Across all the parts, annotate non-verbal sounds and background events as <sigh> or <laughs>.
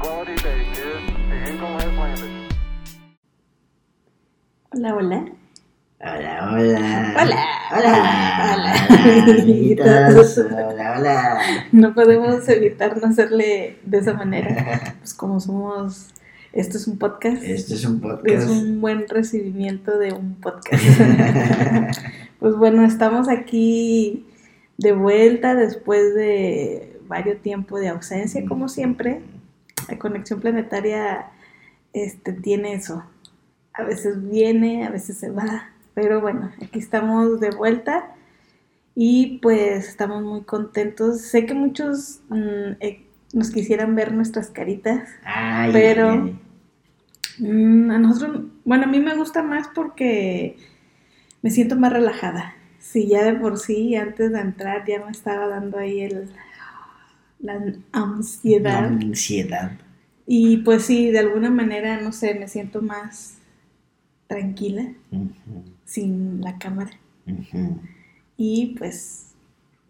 Hola, hola. Hola, hola. Hola. Hola. Hola. amiguitos. <laughs> Hola, hola. No podemos evitar no hacerle de esa manera. Pues como somos, esto es un podcast. Este es un Es podcast. un buen recibimiento de un podcast. <laughs> pues bueno, estamos aquí de vuelta después de varios tiempo de ausencia, como siempre. <laughs> La conexión planetaria este, tiene eso. A veces viene, a veces se va. Pero bueno, aquí estamos de vuelta y pues estamos muy contentos. Sé que muchos mm, eh, nos quisieran ver nuestras caritas. Ay, Pero- ay, Mm, a nosotros, bueno, a mí me gusta más porque me siento más relajada. Si ya de por sí, antes de entrar, ya me estaba dando ahí el, la ansiedad. Ansiedad. Y pues sí, de alguna manera, no sé, me siento más tranquila sin la cámara. Y pues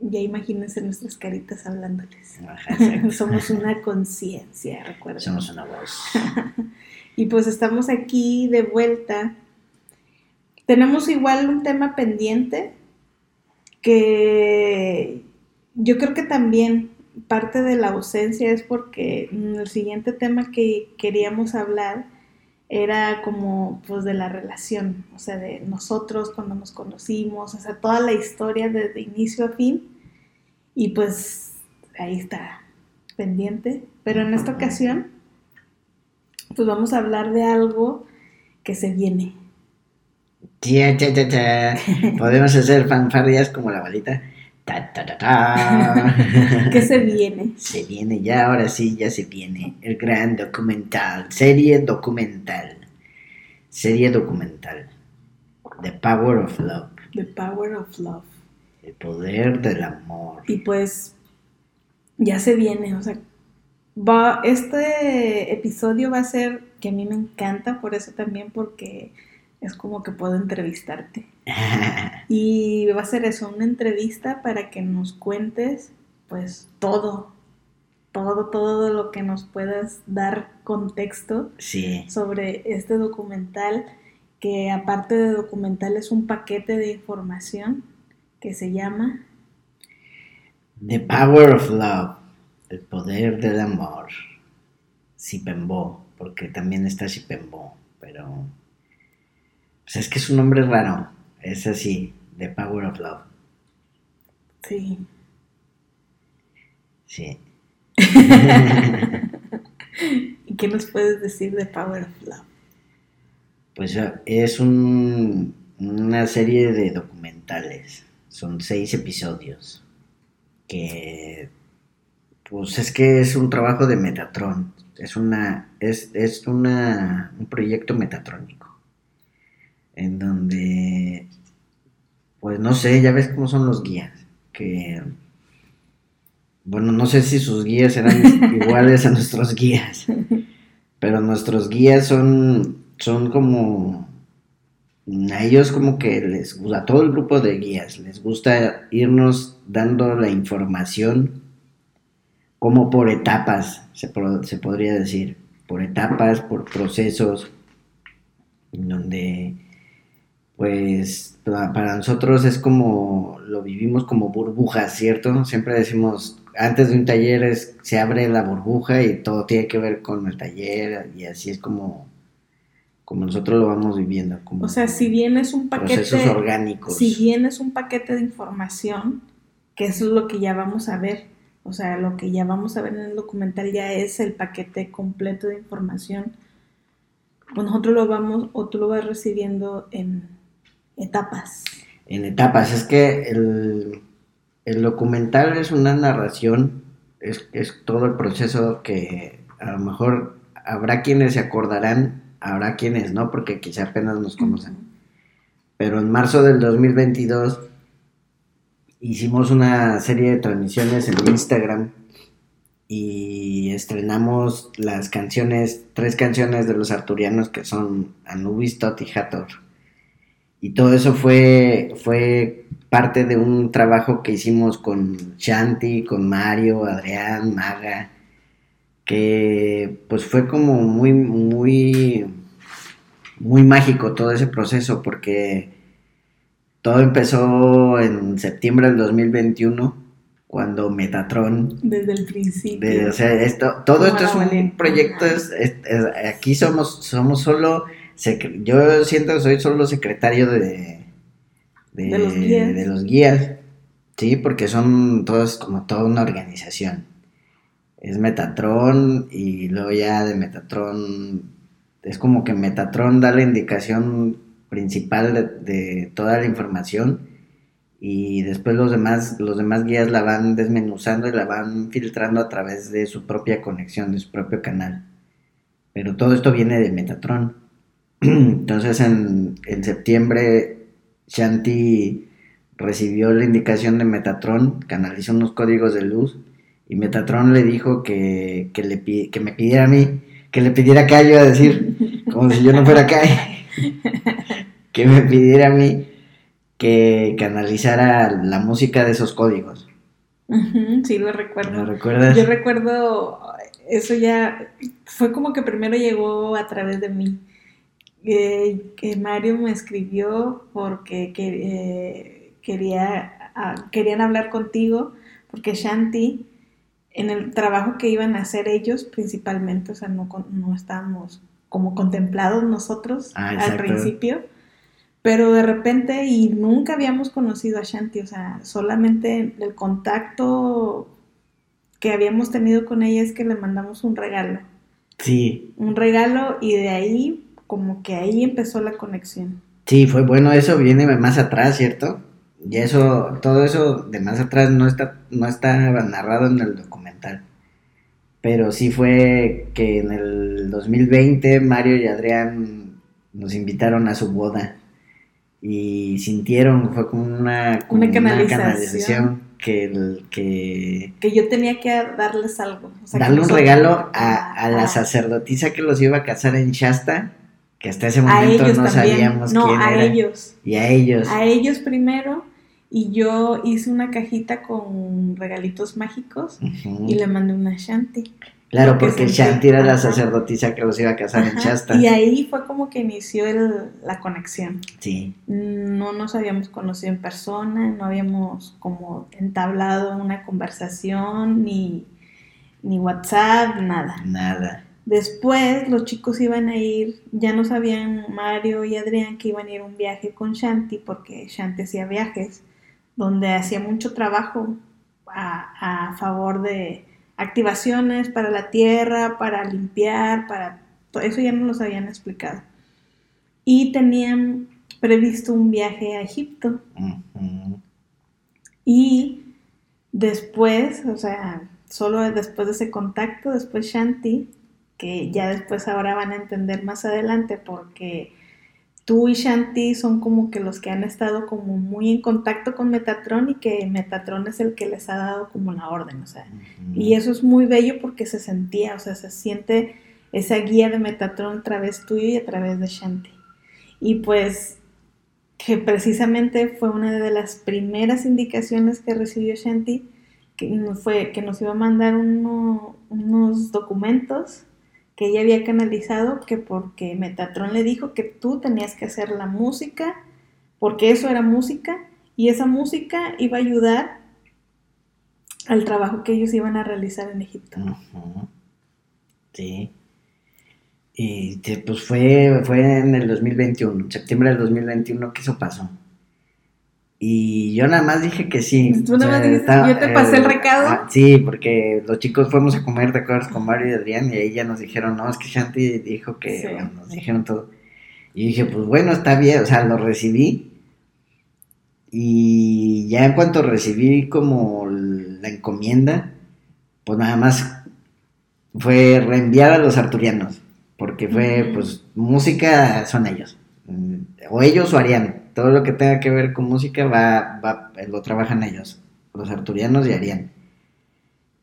ya imagínense nuestras caritas hablándoles. <laughs> Ajá. Somos una conciencia, recuerden. Somos una voz. <laughs> Y pues estamos aquí de vuelta. Tenemos igual un tema pendiente que yo creo que también parte de la ausencia es porque mm, el siguiente tema que queríamos hablar era como pues de la relación, o sea, de nosotros cuando nos conocimos, o sea, toda la historia desde inicio a fin. Y pues ahí está pendiente. Pero en esta ocasión pues vamos a hablar de algo que se viene. <laughs> Podemos hacer fanfarrias como la balita. Ta, ta, ta, ta. <laughs> ¿Qué se viene? Se viene ya, ahora sí, ya se viene el gran documental, serie documental, serie documental, The Power of Love, The Power of Love. el poder del amor. Y pues ya se viene, o sea, va, este episodio va a ser que a mí me encanta, por eso también, porque es como que puedo entrevistarte. <laughs> Y va a ser eso, una entrevista para que nos cuentes pues todo, todo, todo lo que nos puedas dar contexto sí, sobre este documental, que aparte de documental es un paquete de información que se llama The Power of Love, el poder del amor. Sipembo, porque también está Sipembo, pero pues es que es un nombre raro, es así, The Power of Love, Sí. sí. <laughs> ¿Y qué nos puedes decir de Power of Love? Pues eh, es un- una serie de documentales. Son seis episodios. Que pues es que es un trabajo de Metatron. Es una. es, es una, un proyecto metatrónico. En donde. Pues no sé, ya ves cómo son los guías. Que. Bueno, no sé si sus guías eran <laughs> iguales a nuestros guías. Pero nuestros guías son, son como, a ellos como que les gusta, a todo el grupo de guías, les gusta irnos dando la información como por etapas, se, se podría decir, por etapas, por procesos, en donde pues pa- para nosotros es como, lo vivimos como burbujas, ¿cierto? Siempre decimos, antes de un taller es, se abre la burbuja y todo tiene que ver con el taller y así es como, como nosotros lo vamos viviendo. Como O sea, si bien es un paquete, procesos orgánicos. si bien es un paquete de información, que eso es lo que ya vamos a ver, o sea, lo que ya vamos a ver en el documental ya es el paquete completo de información, pues nosotros lo vamos, o tú lo vas recibiendo en etapas. En etapas, es que el, el documental es una narración, es, es todo el proceso que a lo mejor habrá quienes se acordarán, habrá quienes no, porque quizá apenas nos conocen. Pero en marzo del 2022 hicimos una serie de transmisiones en Instagram y estrenamos las canciones, tres canciones de los arturianos que son Anubis, Tot y Hathor. Y todo eso fue, fue parte de un trabajo que hicimos con Shanti, con Mario, Adrián, Maga, que pues fue como muy, muy, muy mágico todo ese proceso porque todo empezó en septiembre del 2021 cuando Metatron Desde el principio. de- o sea, esto, todo esto es un proyecto, es- es- es- aquí somos, somos solo, yo siento que soy solo secretario de, De los guías. de los guías, sí, porque son todos como toda una organización. Es Metatron y luego ya de Metatron, es como que Metatron da la indicación principal de, de toda la información y después los demás, los demás guías la van desmenuzando y la van filtrando a través de su propia conexión, de su propio canal. Pero todo esto viene de Metatron. Entonces en, en septiembre Shanti recibió la indicación de Metatron, canalizó unos códigos de luz y Metatron le dijo que, que, le, que me pidiera a mí, que le pidiera a Kai, iba a decir, como si yo no fuera Kai, <laughs> que me pidiera a mí que canalizara la música de esos códigos. Sí, lo ¿Lo recuerdo. recuerdas? Yo recuerdo, eso ya fue como que primero llegó a través de mí. Eh, que Mario me escribió porque que, eh, quería, ah, querían hablar contigo, porque Shanti, en el trabajo que iban a hacer ellos principalmente, o sea, no, no estábamos como contemplados nosotros Ah, al principio, pero de repente y nunca habíamos conocido a Shanti, o sea, solamente el contacto que habíamos tenido con ella es que le mandamos un regalo, Sí, un regalo y de ahí como que ahí empezó la conexión. sí, fue bueno, eso viene más atrás, ¿cierto? Y eso, todo eso de más atrás no está, no está narrado en el documental. Pero sí fue que en el 2020 Mario y Adrián nos invitaron a su boda. Y sintieron, fue como una, como Una canalización. que, el, que Que yo tenía que darles algo. o sea, que darle un regalo a, a la sacerdotisa que los iba a casar en Shasta, que hasta ese momento no también. sabíamos no, quién a era. ellos. Y a ellos. A ellos primero y yo hice una cajita con regalitos mágicos y le mandé una Shanti. Claro, porque Shanti era la sacerdotisa que los iba a casar en Shasta. Y ahí fue como que inició el- la conexión. Sí, No nos habíamos conocido en persona, no habíamos como entablado una conversación, ni, ni WhatsApp, nada. nada. Después los chicos iban a ir, ya no sabían Mario y Adrián que iban a ir a un viaje con Shanti, porque Shanti hacía viajes, donde hacía mucho trabajo a, a favor de activaciones para la tierra, para limpiar, para todo eso ya nos lo habían explicado. Y tenían previsto un viaje a Egipto. Y después, o sea, solo después de ese contacto, después Shanti, que ya después ahora van a entender más adelante, porque tú y Shanti son como que los que han estado como muy en contacto con Metatron y que Metatron es el que les ha dado como la orden, o sea, Ujú. y eso es muy bello porque se sentía, o sea, se siente esa guía de Metatron a través tuyo y a través de Shanti. Y pues que precisamente fue una de las primeras indicaciones que recibió Shanti, que fue, que nos iba a mandar uno- unos documentos que ella había canalizado, que porque Metatron le dijo que tú tenías que hacer la música, porque eso era música, y esa música iba a ayudar al trabajo que ellos iban a realizar en Egipto. Sí. Y pues fue, fue en el 2021, en septiembre del 2021 que eso pasó. Y yo nada más dije que sí. Tú nada más dijiste, "Yo te pasé el recado". ah, sí, porque los chicos fuimos a comer, ¿te acuerdas? Con Mario y Adrián, y ahí ya nos dijeron, no, es que Shanti dijo que, Sí. bueno, nos dijeron todo. Y dije, pues bueno, está bien, o sea, lo recibí. Y ya en cuanto recibí como la encomienda, pues nada más fue reenviar a los arturianos, porque fue, pues, música son ellos, o ellos o Arián, todo lo que tenga que ver con música va, va, lo trabajan ellos, los arturianos y Arián.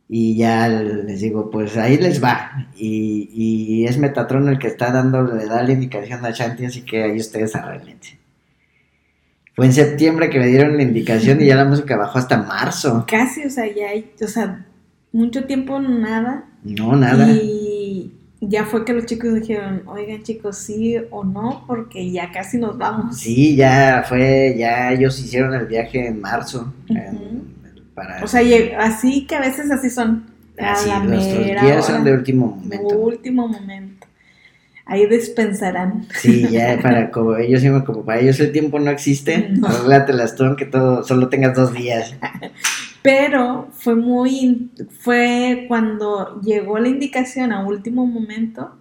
Y ya les digo, pues ahí les va. Y, y es Metatron el que está dando, le da la indicación a Shanti, así que ahí ustedes arreglense. Fue en septiembre que me dieron la indicación y ya la música bajó hasta marzo. Casi, o sea, ya hay, o sea, mucho tiempo nada. No, nada. Y ya fue que los chicos dijeron, oigan chicos, sí o no, porque ya casi nos vamos. Sí, ya fue, ya ellos hicieron el viaje en marzo. en- para, O sea, lleg- así que a veces así son. A así, la nuestros mera días son de último momento. Último momento. Ahí dispensarán. Sí, ya para como ellos como para ellos el tiempo no existe, No. arréglatelas tú aunque todo, solo tengas dos días. <laughs> Pero fue muy, fue cuando llegó la indicación a último momento.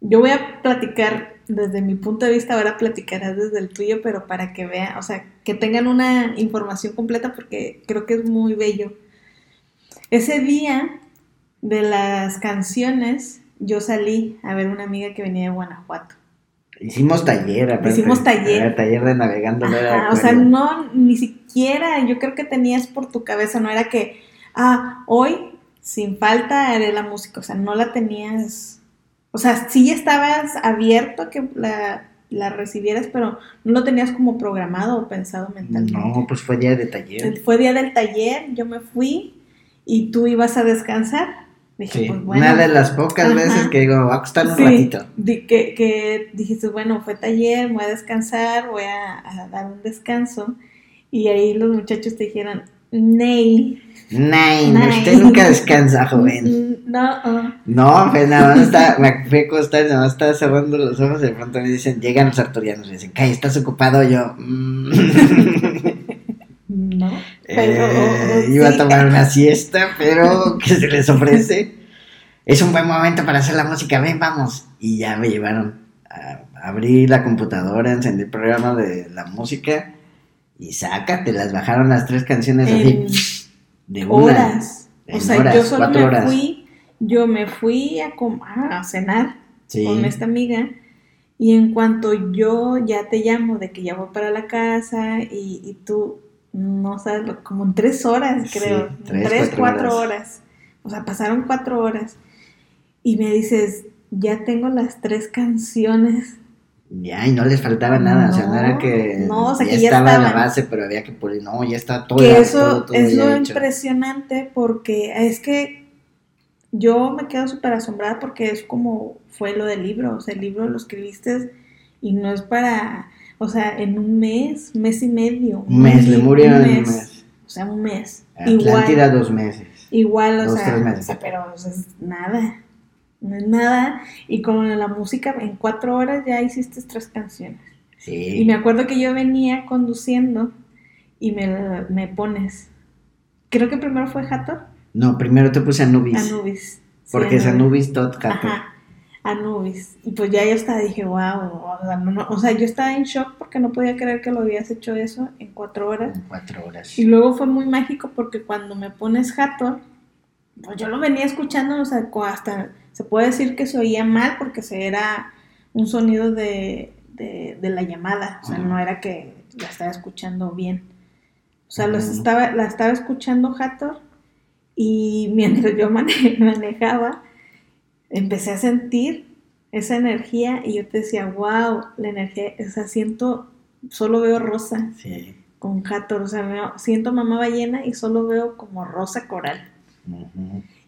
Yo voy a platicar desde mi punto de vista, ahora platicarás desde el tuyo, pero para que vean, o sea, que tengan una información completa porque creo que es muy bello. Ese día de las canciones, yo salí a ver una amiga que venía de Guanajuato. Hicimos taller, aparte. Hicimos taller. Era taller de navegando. no era o sea, no, ni siquiera, yo creo que tenías por tu cabeza, no era que, ah, hoy sin falta haré la música, o sea, no la tenías, o sea, sí estabas abierto a que la, la recibieras, pero no lo tenías como programado o pensado mentalmente. No, pues fue día de taller. Fue día del taller, yo me fui y tú ibas a descansar. Dije, Sí, pues bueno. una de las pocas Ajá. veces que digo, me voy a acostar un Sí, ratito. di- que, que dijiste, bueno, fue taller, voy a descansar, voy a, a dar un descanso. Y ahí los muchachos te dijeron, Ney. Nine. usted nunca <laughs> descansa, joven. No, ah". No, pues nada más está, me fui a acostar, nada más estaba cerrando los ojos y de pronto me dicen, llegan los arturianos, me dicen, Cay, ¿estás ocupado? Yo, "Mm". <laughs> no. Eh, iba a tomar una <laughs> siesta, pero ¿qué se les ofrece? Es un buen momento para hacer la música, ven, vamos. Y ya me llevaron a abrir la computadora, encendí el programa de la música y sácate, las bajaron las tres canciones En así de una. horas. O sea, horas, yo solo me horas. fui, yo me fui a, a cenar Sí. con esta amiga y en cuanto yo ya te llamo de que ya voy para la casa y, y tú no sabes, lo- como en tres horas Sí, creo, tres, tres, cuatro cuatro horas. horas. O sea, pasaron cuatro horas y me dices, ya tengo las tres canciones. Ya, y no les faltaba nada, o sea, no era que, no, o sea, ya que ya estaba la estaban. base, pero había que pulir, no, ya está todo. que eso todo es lo hecho. impresionante porque es que yo me quedo súper asombrada porque es como fue lo del libro, o sea, el libro lo escribiste y no es para, o sea, en un mes, mes y medio. Un mes, y- Lemuria en un mes. O sea, un mes. Atlántida igual, dos meses. igual, o dos, sea, meses. o sea, pero o sea, es nada, no es nada. Y con la música, en cuatro horas ya hiciste tres canciones. Sí. Y me acuerdo que yo venía conduciendo y me, me pones. Creo que primero fue Hathor, No, primero te puse Anubis. Anubis. Sí, porque es Anubis Hathor. Ajá, Anubis. Y pues ya yo estaba, dije, wow. O sea, no- no- o sea, yo estaba en shock porque no podía creer que lo habías hecho eso en cuatro horas. En cuatro horas. Y luego fue muy mágico porque cuando me pones Hathor, pues yo lo venía escuchando, o sea, hasta se puede decir que se oía mal porque se era un sonido de, de, de la llamada, o sea, no era que la estaba escuchando bien. O sea, los estaba, la estaba escuchando Hathor y mientras yo mane- <laughs> manejaba, empecé a sentir esa energía y yo te decía, wow, la energía, o sea, siento, solo veo rosa Sí. con Hathor, o sea, veo- siento mamá ballena y solo veo como rosa coral.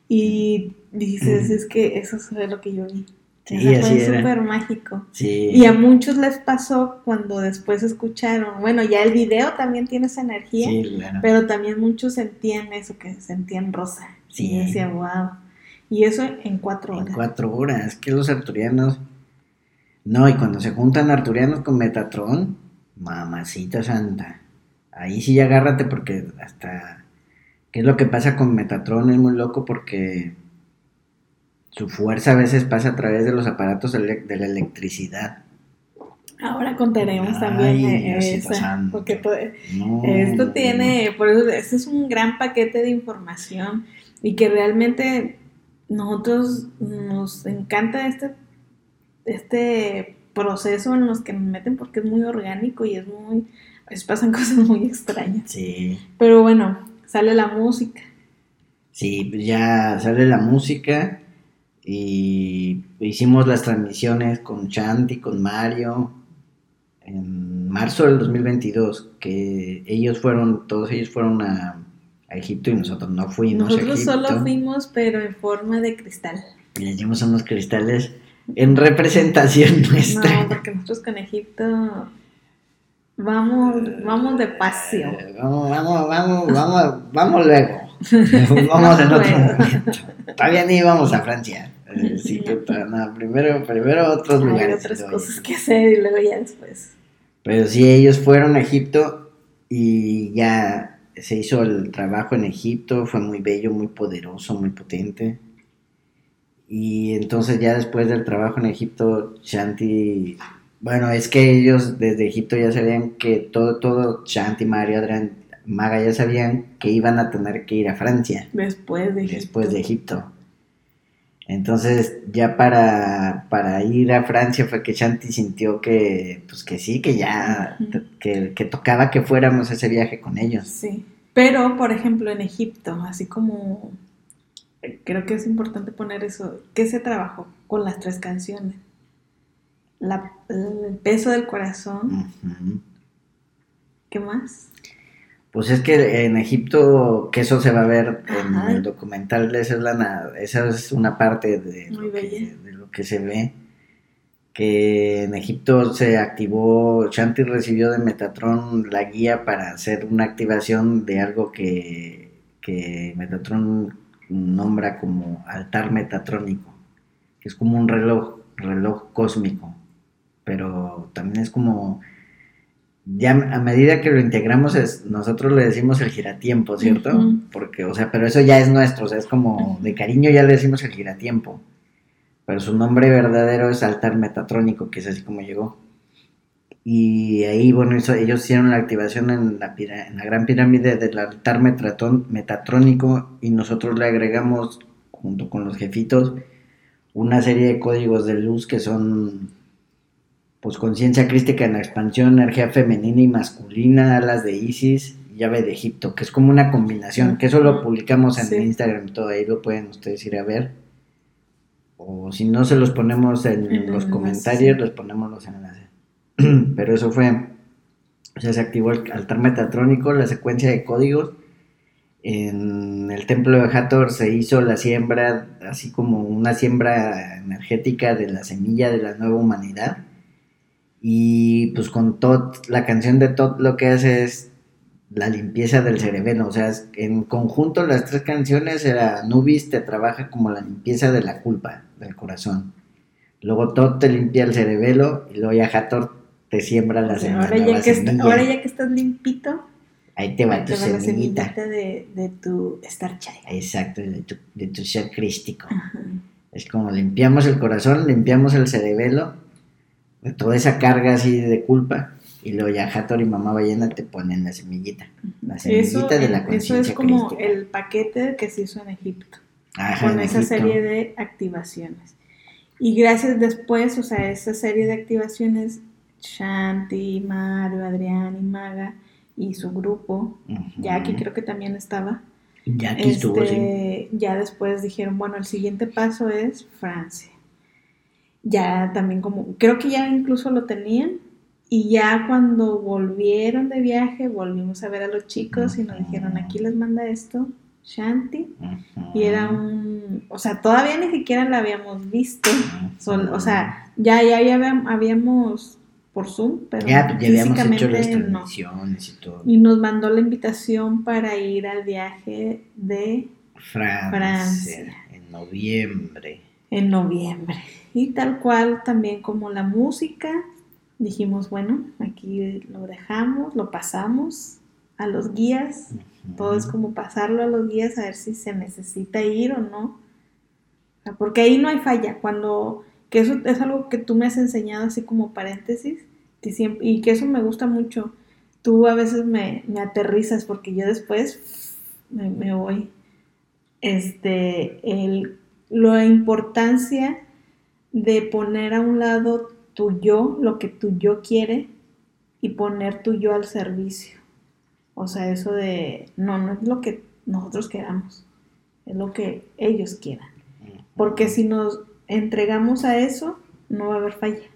Y dices, es que eso fue lo que yo vi. Sí, fue súper mágico. Sí. Y a muchos les pasó cuando después escucharon, bueno, ya el video también tiene esa energía, Sí, claro. pero también muchos sentían eso, que sentían rosa. Sí. Y decía, wow. Y eso en cuatro En horas. cuatro horas. Que los arturianos. No, y cuando se juntan arturianos con Metatron, mamacita santa. Ahí sí agárrate porque hasta. ¿Qué es lo que pasa con Metatron? Es muy loco porque su fuerza a veces pasa a través de los aparatos de la electricidad. Ahora contaremos Ay, también esa, porque No, Esto tiene, por eso, este es un gran paquete de información y que realmente nosotros nos encanta este, este proceso en los que nos meten porque es muy orgánico y es muy, pues pasan <laughs> cosas muy extrañas. Sí. Pero bueno, sale la música. Sí, pues ya sale la música y hicimos las transmisiones con Chanti, con Mario en marzo del 2022, que ellos fueron, todos ellos fueron a, a Egipto y nosotros no fuimos a Nosotros Egipto. solo fuimos, pero en forma de cristal. Y le dimos unos cristales en representación nuestra. No, porque nosotros con Egipto vamos, vamos de pasión. Eh, Vamos, vamos, vamos, vamos, vamos luego. <laughs> vamos en otro momento. Todavía ni íbamos a Francia. Eh, Sí, que no, primero, primero otros Hay lugares. otras cosas que hacer y luego ya después. Pero sí, ellos fueron a Egipto y ya se hizo el trabajo en Egipto, fue muy bello, muy poderoso, muy potente. Y entonces ya después del trabajo en Egipto, Shanti, bueno, es que ellos desde Egipto ya sabían que todo, todo, Shanti, Mario, Adrián, Maga ya sabían que iban a tener que ir a Francia Después de Egipto. después de Egipto. Entonces, ya para, para ir a Francia fue que Shanti sintió que, pues que sí, que ya, Ujú. que, que tocaba que fuéramos a ese viaje con ellos. Sí. Pero, por ejemplo, en Egipto, así como creo que es importante poner eso, ¿qué se trabajó con las tres canciones? La- el peso del corazón. ¿qué más? Pues es que en Egipto, que eso se va a ver en Ajá. el documental, esa es, la, esa es una parte de lo, que, de lo que se ve. Que en Egipto se activó, Shanti recibió de Metatron la guía para hacer una activación de algo que, que Metatron nombra como altar metatrónico, que es como un reloj, reloj cósmico, pero también es como ya a medida que lo integramos, es, nosotros le decimos el giratiempo, ¿cierto? Porque, o sea, pero eso ya es nuestro, o sea, es como de cariño ya le decimos el giratiempo. Pero su nombre verdadero es altar metatrónico, que es así como llegó. Y ahí, bueno, ellos hicieron la activación en la, pira- en la gran pirámide del altar metatrónico y nosotros le agregamos, junto con los jefitos, una serie de códigos de luz que son pues conciencia crística en la expansión, energía femenina y masculina, alas de Isis, llave de Egipto, que es como una combinación, que eso lo publicamos en Sí. Instagram y todo, ahí lo pueden ustedes ir a ver. O si no se los ponemos en, En el los comentarios, sí. les ponemos los enlaces. <clears throat> Pero eso fue, o sea, se activó el altar metatrónico, la secuencia de códigos. En el templo de Hathor se hizo la siembra, así como una siembra energética de la semilla de la nueva humanidad. Y pues con Tot, la canción de Tot lo que hace es la limpieza del cerebelo. O sea, en conjunto las tres canciones era Nubis te trabaja como la limpieza de la culpa del corazón. Luego Tot te limpia el cerebelo y luego ya Hathor te siembra la, O sea, sem- la ahora, ya que está- ahora ya que estás limpito, Ahí te va ahí tu te va la semillita. de, de tu Star Child. Exacto, de tu, de tu ser crístico. Ajá. Es como limpiamos el corazón, limpiamos el cerebelo toda esa carga así de culpa. Y luego ya Hathor y Mamá Ballena te ponen la semillita. La Eso, semillita de la eso conciencia es como crística. el paquete que se hizo en Egipto. Ajá, con en esa Egipto. serie de activaciones. Y gracias después, o sea, esa serie de activaciones, Shanti, Mario, Adrián y Maga y su grupo, Ujú. Jackie creo que también estaba, Jackie estuvo, sí. este, ya después dijeron, bueno, el siguiente paso es Francia. Ya también como, creo que ya incluso lo tenían. Y ya cuando volvieron de viaje, volvimos a ver a los chicos y nos dijeron, aquí les manda esto, Shanti. Y era un, o sea, todavía ni siquiera la habíamos visto. O sea, ya, ya, ya habíam- habíamos por Zoom, pero ya, ya habíamos hecho las físicamente no. transmisiones y todo. Y nos mandó la invitación para ir al viaje de Francia, Francia. en noviembre. en noviembre. Y tal cual también como la música, dijimos, bueno, aquí lo dejamos, lo pasamos a los guías. Todo es como pasarlo a los guías a ver si se necesita ir o no. Porque ahí no hay falla. Cuando, que eso es algo que tú me has enseñado así como paréntesis, que siempre, y que eso me gusta mucho. Tú a veces me, me aterrizas porque yo después me, me voy. Este, el, la importancia de poner a un lado tu yo, lo que tu yo quiere, y poner tu yo al servicio. O sea, eso de, no, no es lo que nosotros queramos, es lo que ellos quieran. Porque si nos entregamos a eso, no va a haber falla,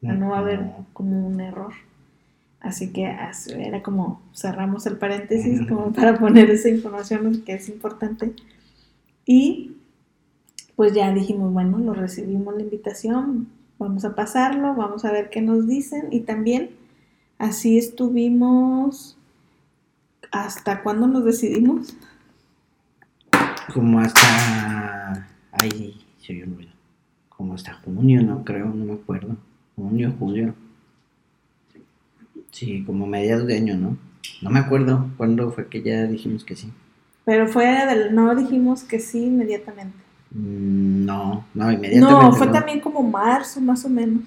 no va a haber como un error. Así que así era como cerramos el paréntesis como para poner esa información que es importante. Y pues ya dijimos, bueno, lo recibimos la invitación, vamos a pasarlo, vamos a ver qué nos dicen y también así estuvimos hasta cuándo nos decidimos. Como hasta. Ay, se olvidó. Como hasta junio, no creo, no me acuerdo. Junio, julio. Sí, como mediados de año, ¿no? No me acuerdo cuándo fue que ya dijimos que sí. Pero fue del, no dijimos que sí inmediatamente. Mm, No, no, inmediatamente. No, fue también como marzo más o menos.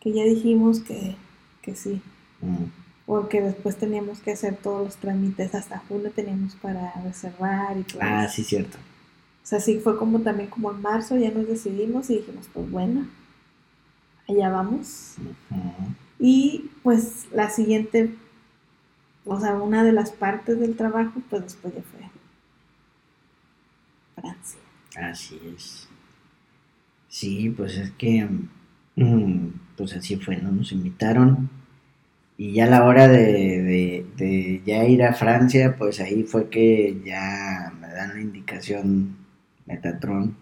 Que ya dijimos que, que sí. Mm, Porque después teníamos que hacer todos los trámites, hasta julio teníamos para reservar y todo. Ah, eso. sí, cierto. O sea, sí fue como también como en marzo, ya nos decidimos y dijimos, pues bueno, allá vamos. Y pues la siguiente, o sea, una de las partes del trabajo, pues después ya fue Francia. Así es. Sí, pues es que, mm, pues así fue, ¿no? Nos invitaron y ya a la hora de, de- ya ir a Francia, pues ahí fue que ya me dan la indicación Metatron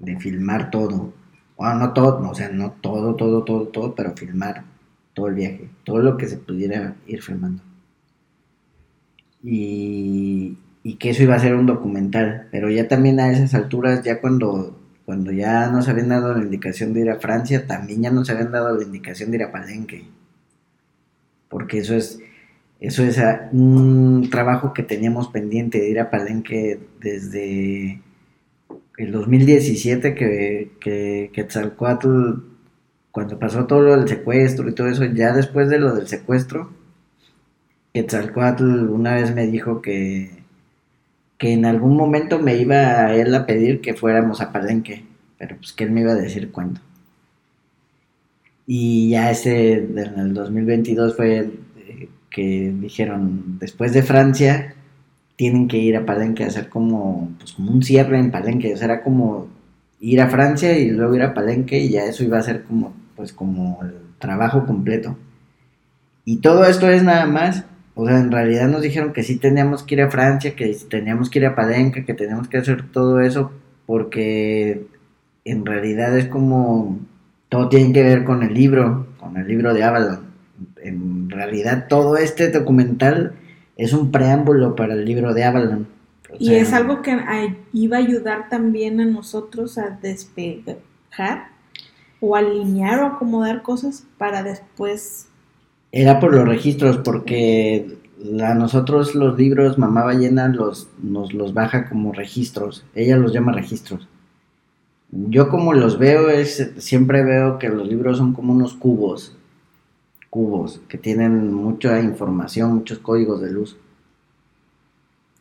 de filmar todo. Bueno, no todo, o sea, no todo, todo, todo, todo, pero filmar todo el viaje, todo lo que se pudiera ir filmando. Y, y que eso iba a ser un documental, pero ya también a esas alturas, ya cuando, cuando ya nos habían dado la indicación de ir a Francia, también ya nos habían dado la indicación de ir a Palenque, porque eso es, eso es ah, un trabajo que teníamos pendiente de ir a Palenque desde el 2017 que, que Quetzalcóatl, cuando pasó todo lo del secuestro y todo eso, ya después de lo del secuestro, Quetzalcóatl una vez me dijo que, que en algún momento me iba a él a pedir que fuéramos a Palenque, pero pues que él me iba a decir cuándo. Y ya ese, en el 2022 fue eh, que dijeron, después de Francia, tienen que ir a Palenque hacer como, pues como un cierre en Palenque, o sea, era como ir a Francia y luego ir a Palenque y ya eso iba a ser como, pues como el trabajo completo. Y todo esto es nada más, o sea, en realidad nos dijeron que sí teníamos que ir a Francia, que teníamos que ir a Palenque, que teníamos que hacer todo eso, porque en realidad es como, todo tiene que ver con el libro, con el libro de Avalon. En realidad todo este documental es un preámbulo para el libro de Avalon. O Y es algo que iba a ayudar también a nosotros a despejar o alinear o acomodar cosas para después. Era por los registros, porque a nosotros los libros Mamá Ballena los, nos los baja como registros. Ella los llama registros. Yo como los veo es, siempre veo que los libros son como unos cubos, cubos, que tienen mucha información, muchos códigos de luz.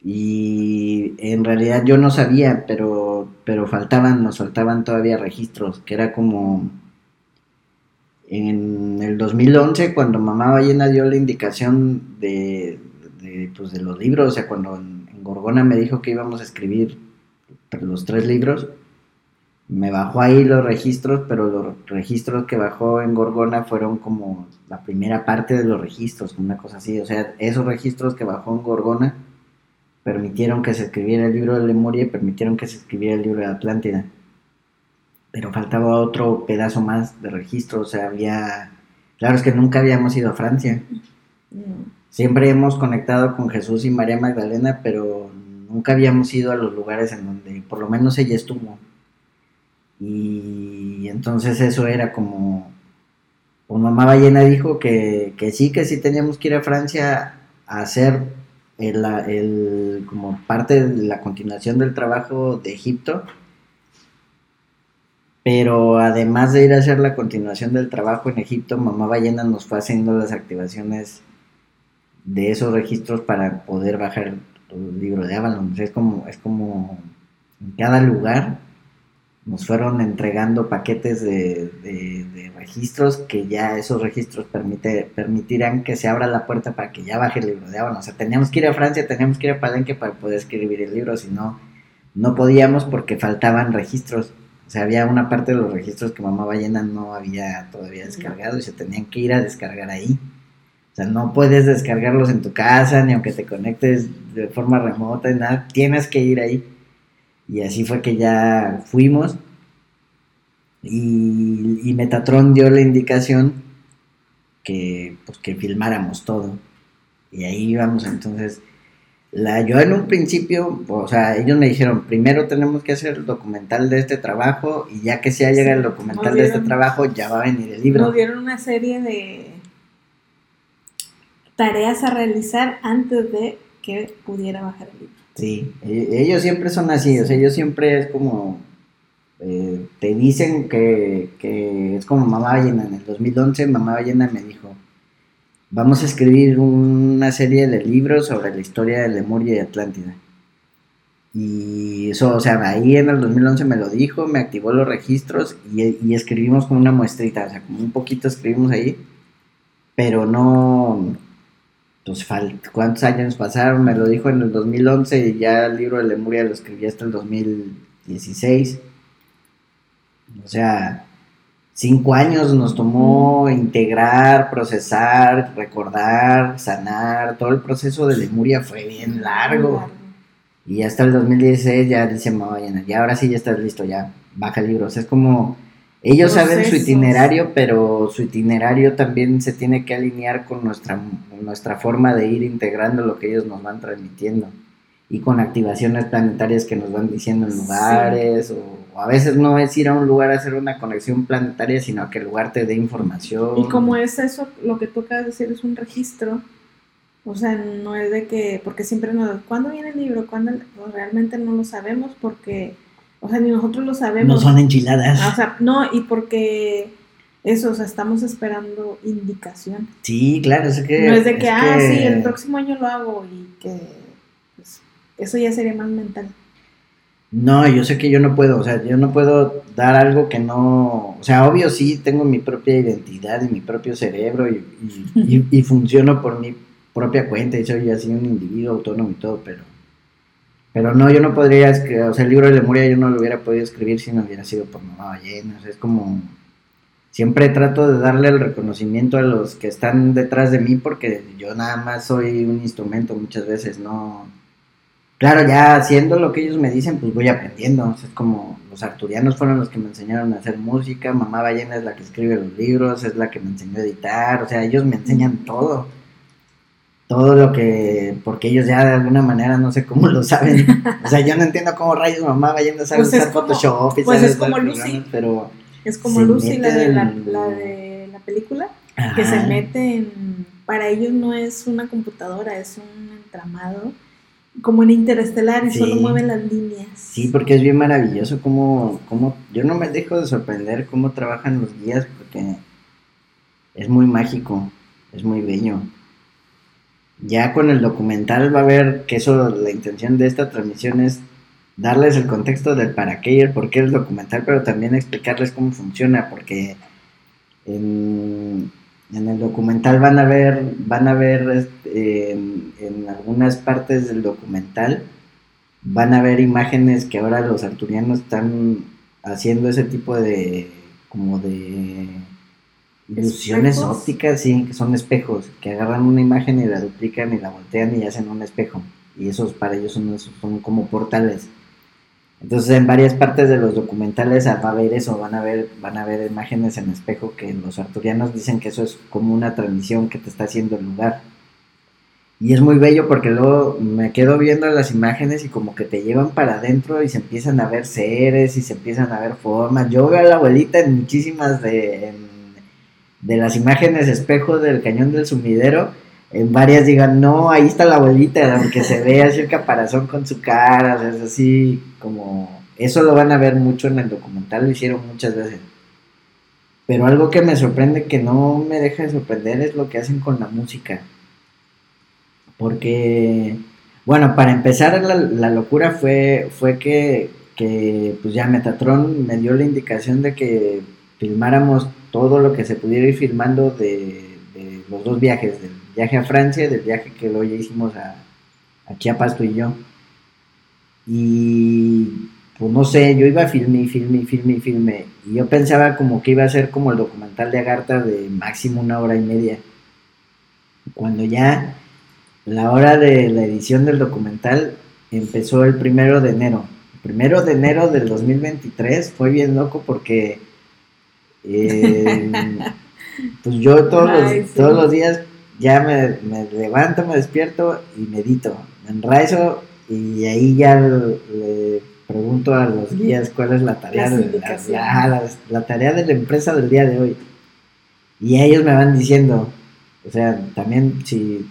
Y en realidad yo no sabía, pero, pero faltaban, nos faltaban todavía registros, que era como en el 2011 cuando Mamá Ballena dio la indicación de, pues, de los libros, o sea, cuando en, en Gorgona me dijo que íbamos a escribir los tres libros, me bajó ahí los registros, pero los registros que bajó en Gorgona fueron como la primera parte de los registros, una cosa así, o sea, esos registros que bajó en Gorgona permitieron que se escribiera el libro de Lemuria y permitieron que se escribiera el libro de Atlántida. Pero faltaba otro pedazo más de registro, o sea, había... Claro, es que nunca habíamos ido a Francia. mm, Siempre hemos conectado con Jesús y María Magdalena, pero nunca habíamos ido a los lugares en donde por lo menos ella estuvo. Y entonces eso era como... Pues mamá ballena dijo que, que sí, que sí teníamos que ir a Francia a hacer el, el- como parte de la continuación del trabajo de Egipto. Pero además de ir a hacer la continuación del trabajo en Egipto, mamá ballena nos fue haciendo las activaciones de esos registros para poder bajar el libro de Avalon. Es como, es como en cada lugar nos fueron entregando paquetes de, de- de registros que ya esos registros permite, permitirán que se abra la puerta para que ya baje el libro de Avalon. O sea, teníamos que ir a Francia, teníamos que ir a Palenque para poder escribir el libro, si no, no podíamos porque faltaban registros. O sea, había una parte de los registros que Mamá Ballena no había todavía descargado y se tenían que ir a descargar ahí. O sea, no puedes descargarlos en tu casa, ni aunque te conectes de forma remota, ni nada, tienes que ir ahí. Y así fue que ya fuimos. Y, y Metatron dio la indicación que, pues, que filmáramos todo. Y ahí íbamos, entonces, la, yo en un principio, o sea, ellos me dijeron, primero tenemos que hacer el documental de este trabajo y ya que sea llega Sí, el documental de este trabajo, ya va a venir el libro. Nos dieron una serie de tareas a realizar antes de que pudiera bajar el libro. Sí, e- ellos siempre son así, o sea, ellos siempre es como, eh, te dicen que, que es como Mamá Ballena. En el 2011 Mamá Ballena me dijo, vamos a escribir una serie de libros sobre la historia de Lemuria y Atlántida. Y eso, o sea, ahí en el 2011 me lo dijo, me activó los registros y, y escribimos como una muestrita, o sea, como un poquito escribimos ahí, pero no, pues cuántos años pasaron, me lo dijo en el 2011 y ya el libro de Lemuria lo escribí hasta el 2016. O sea, cinco años nos tomó integrar, procesar, recordar, sanar, todo el proceso de Lemuria fue bien largo. Y hasta el 2016 ya dice Mamá Ballena, ya ahora sí ya estás listo, ya baja el libro. O sea, es como, ellos saben su itinerario, pero su itinerario también se tiene que alinear con nuestra, con nuestra forma de ir integrando lo que ellos nos van transmitiendo. Y con activaciones planetarias que nos van diciendo en Sí. lugares, o, o a veces no es ir a un lugar a hacer una conexión planetaria, sino que el lugar te dé información. Y como es eso, lo que tú acabas de decir es un registro, o sea, no es de que, porque siempre nos, ¿cuándo viene el libro? ¿Cuándo? Pues realmente no lo sabemos porque, o sea, ni nosotros lo no sabemos. son enchiladas. Ah, o sea, no, y porque eso, o sea, estamos esperando indicación. Sí, claro, es que... no es de que, es ah, que- sí, el próximo año lo hago y que, pues, eso ya sería más mental. No, yo sé que yo no puedo, o sea, yo no puedo dar algo que no, o sea, obvio sí tengo mi propia identidad y mi propio cerebro y, y, y- y <laughs> funciono por mi propia cuenta y soy así un individuo autónomo y todo, pero, pero no, yo no podría, escri- o sea, el libro de Lemuria yo no lo hubiera podido escribir si no hubiera sido por Mamá Ballena, o sea, es como, siempre trato de darle el reconocimiento a los que están detrás de mí porque yo nada más soy un instrumento muchas veces, no Claro, ya haciendo lo que ellos me dicen, pues voy aprendiendo. O sea, es como los arturianos fueron los que me enseñaron a hacer música, mamá ballena es la que escribe los libros, es la que me enseñó a editar, o sea, ellos me enseñan todo. Todo lo que, porque ellos ya de alguna manera no sé cómo lo saben. O sea, yo no entiendo cómo rayos mamá ballena sabe Pues es usar como- Photoshop y pues sabe es como Lucy. pero Es como Lucy, la de la, de la película, que se mete en, para ellos no es una computadora, es un entramado, como en Interestelar, y Sí. solo mueven las líneas. Sí, porque es bien maravilloso cómo, cómo, yo no me dejo de sorprender cómo trabajan los guías porque es muy mágico, es muy bello. Ya con el documental va a ver que eso, la intención de esta transmisión es darles el contexto del para qué y el por qué el documental, pero también explicarles cómo funciona, porque en, en el documental van a ver, van a ver este, en, en algunas partes del documental van a ver imágenes que ahora los arturianos están haciendo ese tipo de como de ilusiones ¿Espejos? ópticas, sí, que son espejos, que agarran una imagen y la duplican y la voltean y hacen un espejo. Y esos para ellos son, son como portales. Entonces en varias partes de los documentales va a haber eso, van a ver, van a ver imágenes en espejo que los arturianos dicen que eso es como una transmisión que te está haciendo el lugar. Y es muy bello porque luego me quedo viendo las imágenes y como que te llevan para adentro y se empiezan a ver seres y se empiezan a ver formas. Yo veo a la abuelita en muchísimas de, de las imágenes espejo del cañón del sumidero. En varias digan, no, ahí está la abuelita, aunque se ve así el caparazón con su cara, es así como... Eso lo van a ver mucho en el documental, lo hicieron muchas veces. Pero algo que me sorprende, que no me deja de sorprender, es lo que hacen con la música. Porque, bueno, para empezar, la, la locura fue, fue que, que, pues ya Metatron me dio la indicación de que filmáramos todo lo que se pudiera ir filmando de, de los dos viajes, del viaje a Francia del viaje que luego ya hicimos a, a Chiapas tú y yo. Y pues no sé, yo iba a filme y filme y filme y filme. Y yo pensaba como que iba a ser como el documental de Agartha de máximo una hora y media. Cuando ya la hora de la edición del documental empezó el primero de enero. El primero de enero del 2023 fue bien loco porque eh, <laughs> pues yo todos, los, todos los días ya me, me levanto, me despierto y medito. Me enraizo y ahí ya le, le pregunto a los guías cuál es la tarea, Las de la, la- la- la tarea de la empresa del día de hoy. Y ellos me van diciendo, o sea, también si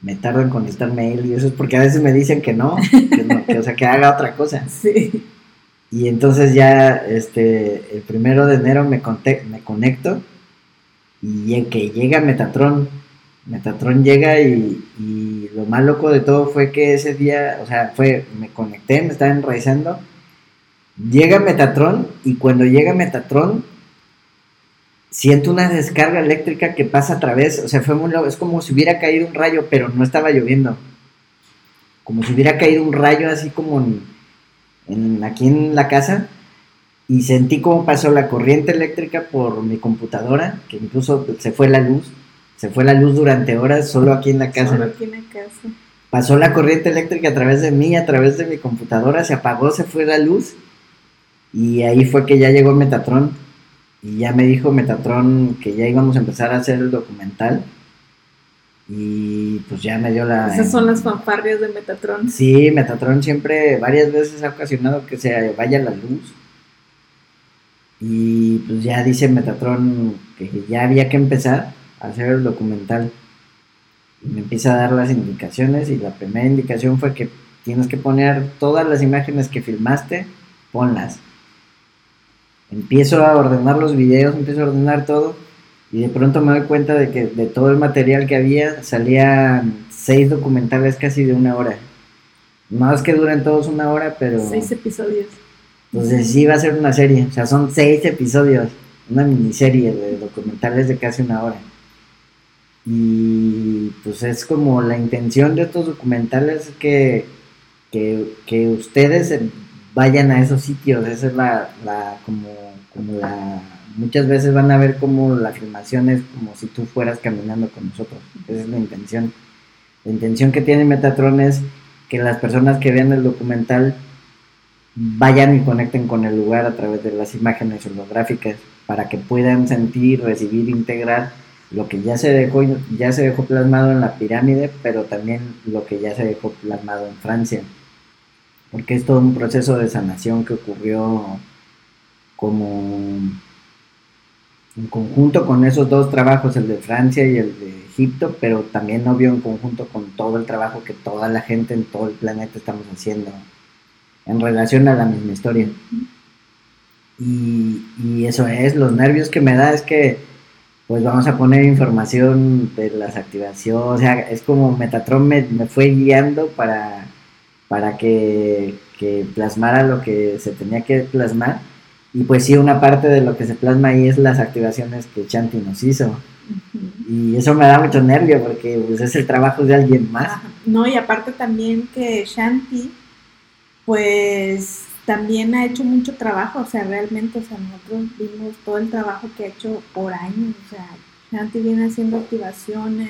me tardo en contestar mail y eso es porque a veces me dicen que no, que no, que, o sea, que haga otra cosa. <laughs> Sí. Y entonces ya, este, el primero de enero me, conte- me conecto y en que llega Metatron. Metatron llega y, lo más loco de todo fue que ese día, o sea, fue, me conecté, me estaba enraizando. Llega Metatron y cuando llega Metatron, siento una descarga eléctrica que pasa a través, o sea, fue muy loco, es como si hubiera caído un rayo, pero no estaba lloviendo. Como si hubiera caído un rayo así como en, en- aquí en la casa y sentí cómo pasó la corriente eléctrica por mi computadora, que incluso se fue la luz, se fue la luz durante horas solo aquí en la casa. Solo aquí en la casa. Pasó la corriente eléctrica a través de mí, a través de mi computadora, se apagó, se fue la luz y ahí fue que ya llegó Metatron y ya me dijo Metatron que ya íbamos a empezar a hacer el documental y pues ya me dio la... Esas son las fanfarrias de Metatron. Sí, Metatron siempre, varias veces ha ocasionado que se vaya la luz. Y pues ya dice Metatron que ya había que empezar hacer el documental. Y me empieza a dar las indicaciones y la primera indicación fue que tienes que poner todas las imágenes que filmaste, ponlas. Empiezo a ordenar los videos, empiezo a ordenar todo y de pronto me doy cuenta de que de todo el material que había salían seis documentales casi de una hora. No es que duren todos una hora, pero Seis episodios. entonces sí va a ser una serie. O sea, son seis episodios, una miniserie de documentales de casi una hora. Y pues es como la intención de estos documentales es que, que, que ustedes vayan a esos sitios. Esa es la, la como, como la muchas veces van a ver como la filmación es como si tú fueras caminando con nosotros. Esa es la intención. La intención que tiene Metatron es que las personas que vean el documental vayan y conecten con el lugar a través de las imágenes holográficas para que puedan sentir, recibir, integrar lo que ya se dejó ya se dejó plasmado en la pirámide, pero también lo que ya se dejó plasmado en Francia. Porque es todo un proceso de sanación que ocurrió como en conjunto con esos dos trabajos, el de Francia y el de Egipto, pero también obvio en conjunto con todo el trabajo que toda la gente en todo el planeta estamos haciendo en relación a la misma historia. Y, y eso es, los nervios que me da es que pues vamos a poner información de las activaciones, o sea, es como Metatron me, me fue guiando para, para que, que plasmara lo que se tenía que plasmar. Y pues sí, una parte de lo que se plasma ahí es las activaciones que Chanti nos hizo. Y eso me da mucho nervio porque pues, es el trabajo de alguien más. Ajá. No, y aparte también que Shanti, pues también ha hecho mucho trabajo, o sea, realmente, o sea, nosotros vimos todo el trabajo que ha hecho por años, o sea, Shanti viene haciendo activaciones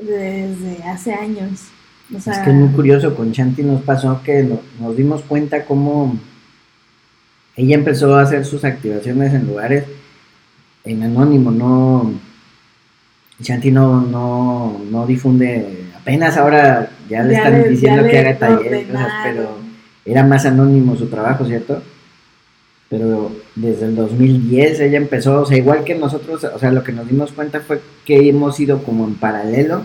desde hace años. O sea, es que es muy curioso, con Shanti nos pasó que no- nos dimos cuenta cómo ella empezó a hacer sus activaciones en lugares en anónimo, no Shanti no, no, no difunde, apenas ahora ya le ya están le- diciendo ya que haga talleres, cosas, pero era más anónimo su trabajo, ¿cierto? Pero desde el 2010 ella empezó, o sea, igual que nosotros, o sea, lo que nos dimos cuenta fue que hemos ido como en paralelo,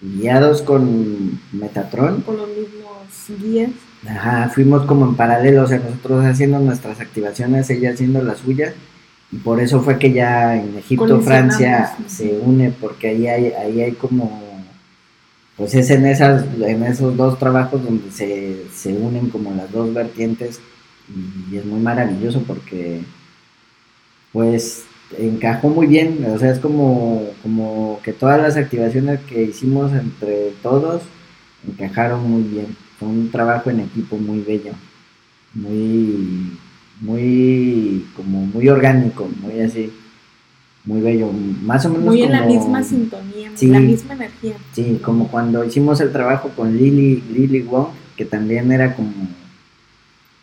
guiados con Metatron. con los mismos guías. Ajá, fuimos como en paralelo, o sea, nosotros haciendo nuestras activaciones, ella haciendo las suyas, y por eso fue que ya en Egipto, Francia se une, porque ahí hay, ahí hay como, pues es en, esas, en esos dos trabajos donde se, se unen como las dos vertientes, y es muy maravilloso porque, pues, encajó muy bien, o sea, es como, como que todas las activaciones que hicimos entre todos encajaron muy bien. Fue un trabajo en equipo muy bello, muy, muy, como muy orgánico, muy así. Muy bello, más o menos Muy en la misma sintonía, Sí. la misma energía. Sí, como cuando hicimos el trabajo con Lily, Lily Wong, que también era como,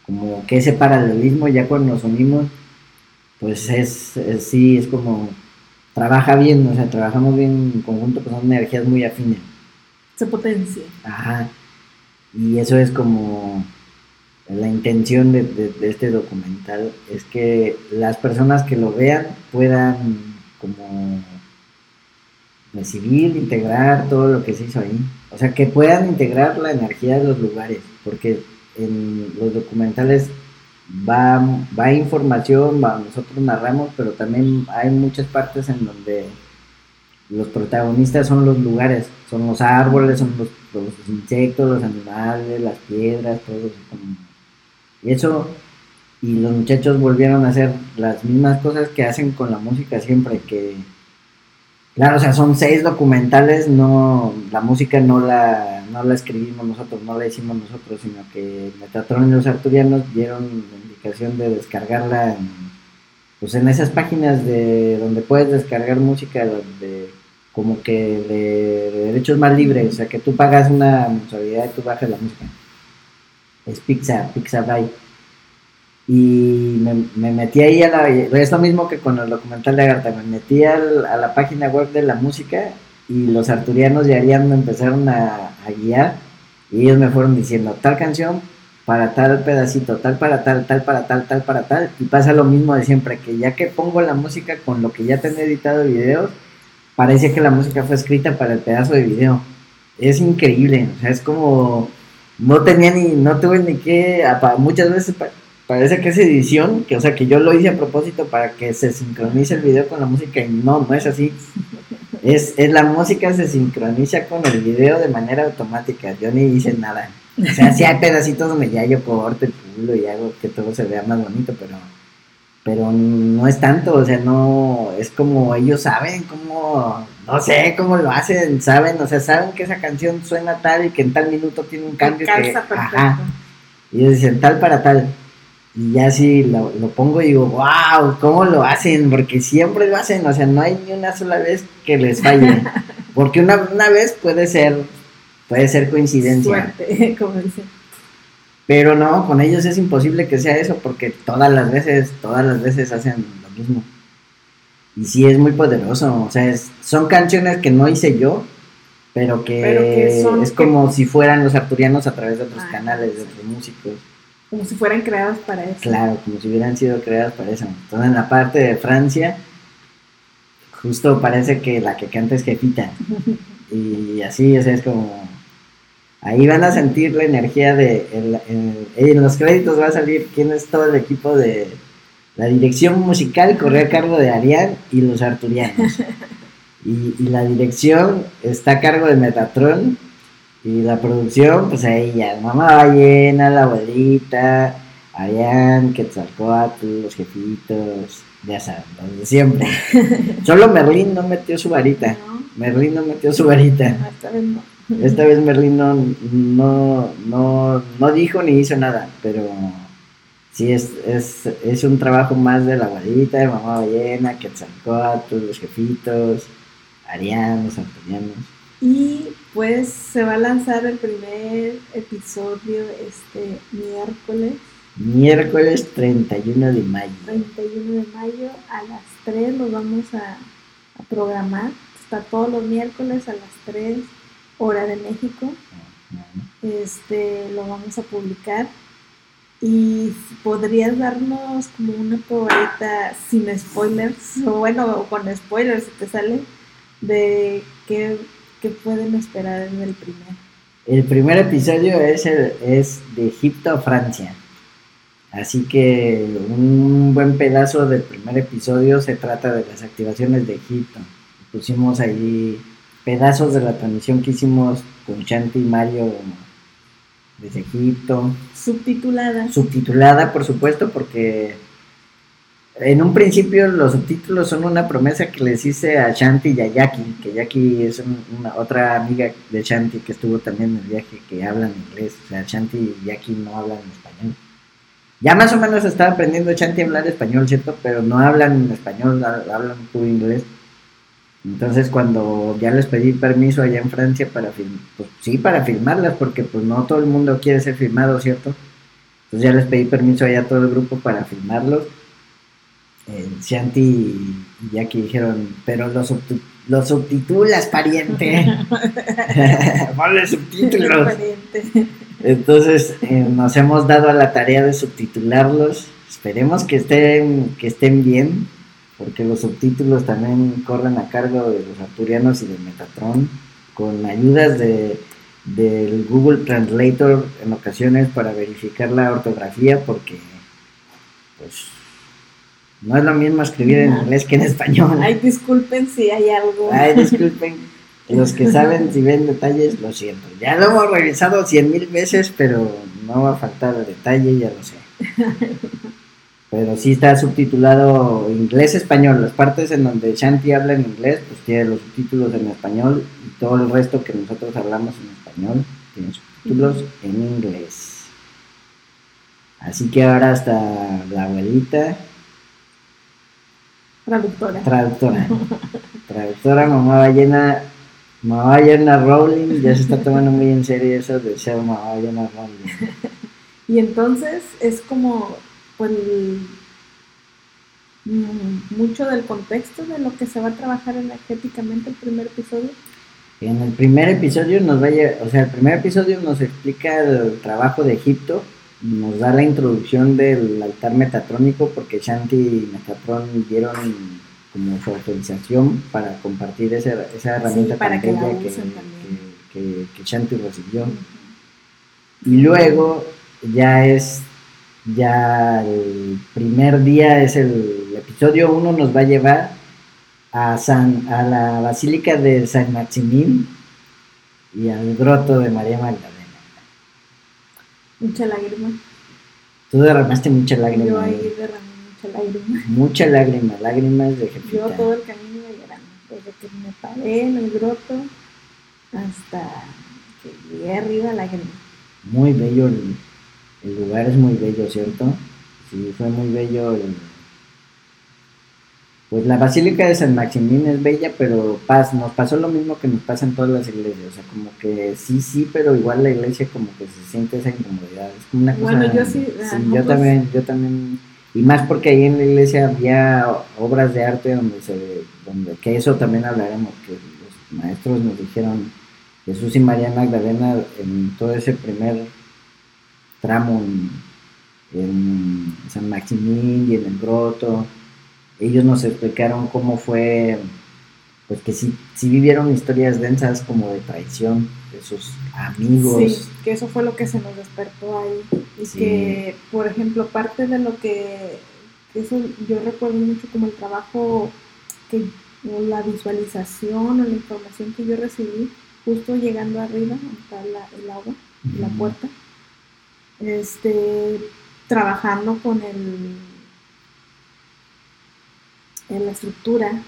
como que ese paralelismo, ya cuando nos unimos, pues es, es- sí, es como, trabaja bien, o sea, trabajamos bien en conjunto, pues son energías muy afines. Se potencia. Ajá. Y eso es como la intención de, de- de este documental, es que las personas que lo vean puedan como recibir, integrar todo lo que se hizo ahí. O sea, que puedan integrar la energía de los lugares, porque en los documentales va, va información, nosotros narramos, pero también hay muchas partes en donde los protagonistas son los lugares, son los árboles, son los, los insectos, los animales, las piedras, todo eso. Y eso, y los muchachos volvieron a hacer las mismas cosas que hacen con la música siempre, que, claro, o sea, son seis documentales, no, la música no la, no la escribimos nosotros, no la hicimos nosotros, sino que Metatron y los arturianos dieron la indicación de descargarla en, pues en esas páginas de donde puedes descargar música de como que de, de derechos más libres, o sea que tú pagas una mensualidad y tú bajas la música. Es Pixar, Pixabay. Y me, me metí ahí a la. Es mismo que con el documental de Agartha. Me metí al- a la página web de la música y los arturianos y Arián me empezaron a, guiar. Y ellos me fueron diciendo tal canción para tal pedacito, tal para tal, tal para tal, tal para tal. Y pasa lo mismo de siempre, que ya que pongo la música con lo que ya tengo editado de videos, parece que la música fue escrita para el pedazo de video. Es increíble, o sea, es como no tenía ni, no tuve ni que, muchas veces parece que es edición, que o sea que yo lo hice a propósito para que se sincronice el video con la música y no, no es así. Es, es la música se sincroniza con el video de manera automática, yo ni hice nada. O sea, sí hay pedacitos donde ya yo corto el culo y hago que todo se vea más bonito, pero pero no es tanto, o sea, no, es como ellos saben cómo, no sé cómo lo hacen, saben, o sea, saben que esa canción suena tal y que en tal minuto tiene un cambio que, Calza perfecto. ajá, y dicen tal para tal, y ya así lo, lo pongo y digo, wow, ¿cómo lo hacen? Porque siempre lo hacen, o sea, no hay ni una sola vez que les falle, <laughs> porque una, una vez puede ser, puede ser coincidencia, Suerte, <laughs> como dicen. pero no, con ellos es imposible que sea eso porque todas las veces, todas las veces hacen lo mismo. Y sí es muy poderoso, o sea, es- son canciones que no hice yo, pero que, Pero que son- es como si fueran los arturianos a través de otros Ah, canales, de otros músicos. Como si fueran creadas para eso. Claro, como si hubieran sido creadas para eso. Entonces en la parte de Francia, justo parece que la que canta es Jefita. <laughs> Y así, o sea, es como... Ahí van a sentir la energía de... el- el- en los créditos va a salir quién es todo el equipo de... La dirección musical corre a cargo de Arián y los arturianos. <laughs> Y, y la dirección está a cargo de Metatron. Y la producción, pues ahí ya, Mamá Ballena, la abuelita, Arián, Quetzalcoatl, los jefitos, ya saben, los de siempre. <laughs> Solo Merlín no metió su varita. ¿No? Merlín no metió su varita. Esta vez no. Esta vez Merlín no, no, no, no dijo ni hizo nada, pero sí es, es, es un trabajo más de la abuelita, de Mamá Ballena, Quetzalcoatl, los jefitos, Arián, los arturianos. Y pues se va a lanzar el primer episodio este miércoles Miércoles 31 de mayo. 31 de mayo a las 3 lo vamos a, a programar. Está todos los miércoles a las 3 hora de México. Este lo vamos a publicar. Y podrías darnos como una probadita sin spoilers, o bueno, o con spoilers si te sale, de qué, qué pueden esperar en el primer. El primer episodio es, el, es de Egipto a Francia. Así que un buen pedazo del primer episodio se trata de las activaciones de Egipto. Pusimos ahí pedazos de la transmisión que hicimos con Chanti y Mario desde Egipto. Subtitulada. Subtitulada, por supuesto, porque en un principio los subtítulos son una promesa que les hice a Shanti y a Jackie, que Jackie es un- una otra amiga de Shanti que estuvo también en el viaje que hablan inglés, o sea, Shanti y Jackie no hablan español. Ya más o menos estaba aprendiendo Chanti a hablar español, ¿cierto? Pero no hablan español, ha- hablan puro inglés. Entonces cuando ya les pedí permiso allá en Francia para pues sí, para filmarlas, porque pues no todo el mundo quiere ser filmado, ¿cierto? Entonces ya les pedí permiso allá a todo el grupo para filmarlos. Eh, Shanti y y Jackie dijeron, pero los, subti- los subtitulas, pariente. <laughs> Ponle subtítulos. Entonces eh, nos hemos dado a la tarea de subtitularlos. Esperemos que estén, que estén bien, porque los subtítulos también corren a cargo de los arturianos y de Metatron, con ayudas de, del Google Translator en ocasiones para verificar la ortografía, porque pues no es lo mismo escribir en inglés que en español. Ay, disculpen si hay algo. Ay, disculpen. <laughs> Los que saben si ven detalles, lo siento. Ya lo hemos revisado cien mil veces, pero no va a faltar detalle, ya lo sé. Pero sí está subtitulado inglés-español. Las partes en donde Shanti habla en inglés, pues tiene los subtítulos en español. Y todo el resto que nosotros hablamos en español, tiene subtítulos en inglés. Así que ahora hasta la abuelita, Traductora. traductora. Traductora, mamá ballena, mamá ballena Rowling, ya se está tomando muy en serio eso de ser mamá ballena Rowling. Y entonces es como, pues, mm, mucho del contexto de lo que se va a trabajar energéticamente el primer episodio. En el primer episodio nos vaya, o sea, el primer episodio nos explica el trabajo de Egipto, nos da la introducción del altar metatrónico porque Shanti y Metatron dieron como su autorización para compartir esa, esa herramienta para tan que que, Shanti recibió. Y luego ya es, ya el primer día es el, episodio 1 nos va a llevar a, San, a la Basílica de San Maximín y al grotto de María Magdalena. Mucha lágrima. Tú derramaste mucha lágrima. Yo ahí derramé mucha lágrima. Mucha lágrima, lágrimas de Yo jefita. todo el camino iba llorando. Desde que me paré en el groto hasta que llegué arriba, lágrima. Muy bello el, el lugar, es muy bello, ¿cierto? Sí, fue muy bello el... Pues la Basílica de San Maximín es bella, pero paz, nos pasó lo mismo que nos pasa en todas las iglesias, o sea, como que sí, sí, pero igual la iglesia como que se siente esa incomodidad, es como una cosa... Bueno, yo sí, ah, yo pues- también, yo también, y más porque ahí en la iglesia había obras de arte donde se, donde, que eso también hablaremos, que los maestros nos dijeron, Jesús y María Magdalena en todo ese primer tramo en, en San Maximín y en el Groto, ellos nos explicaron cómo fue, pues que sí, sí vivieron historias densas como de traición de sus amigos. Sí, que eso fue lo que se nos despertó ahí. Y Sí. que, por ejemplo, parte de lo que, eso yo recuerdo mucho como el trabajo, que o la visualización o la información que yo recibí justo llegando arriba, está la- el agua, la puerta, este, trabajando con el, en la estructura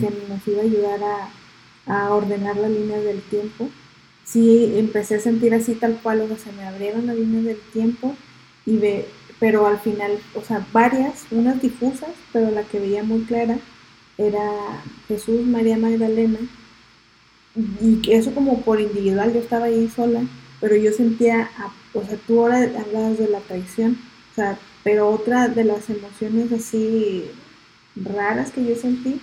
que nos iba a ayudar a, a ordenar las líneas del tiempo. Sí, empecé a sentir así tal cual, o sea, se me abrieron las líneas del tiempo, y ve, pero al final, o sea, varias, unas difusas, pero la que veía muy clara era Jesús, María Magdalena, y eso como por individual, yo estaba ahí sola, pero yo sentía, o sea, tú ahora hablabas de la traición, o sea, pero otra de las emociones así raras que yo sentí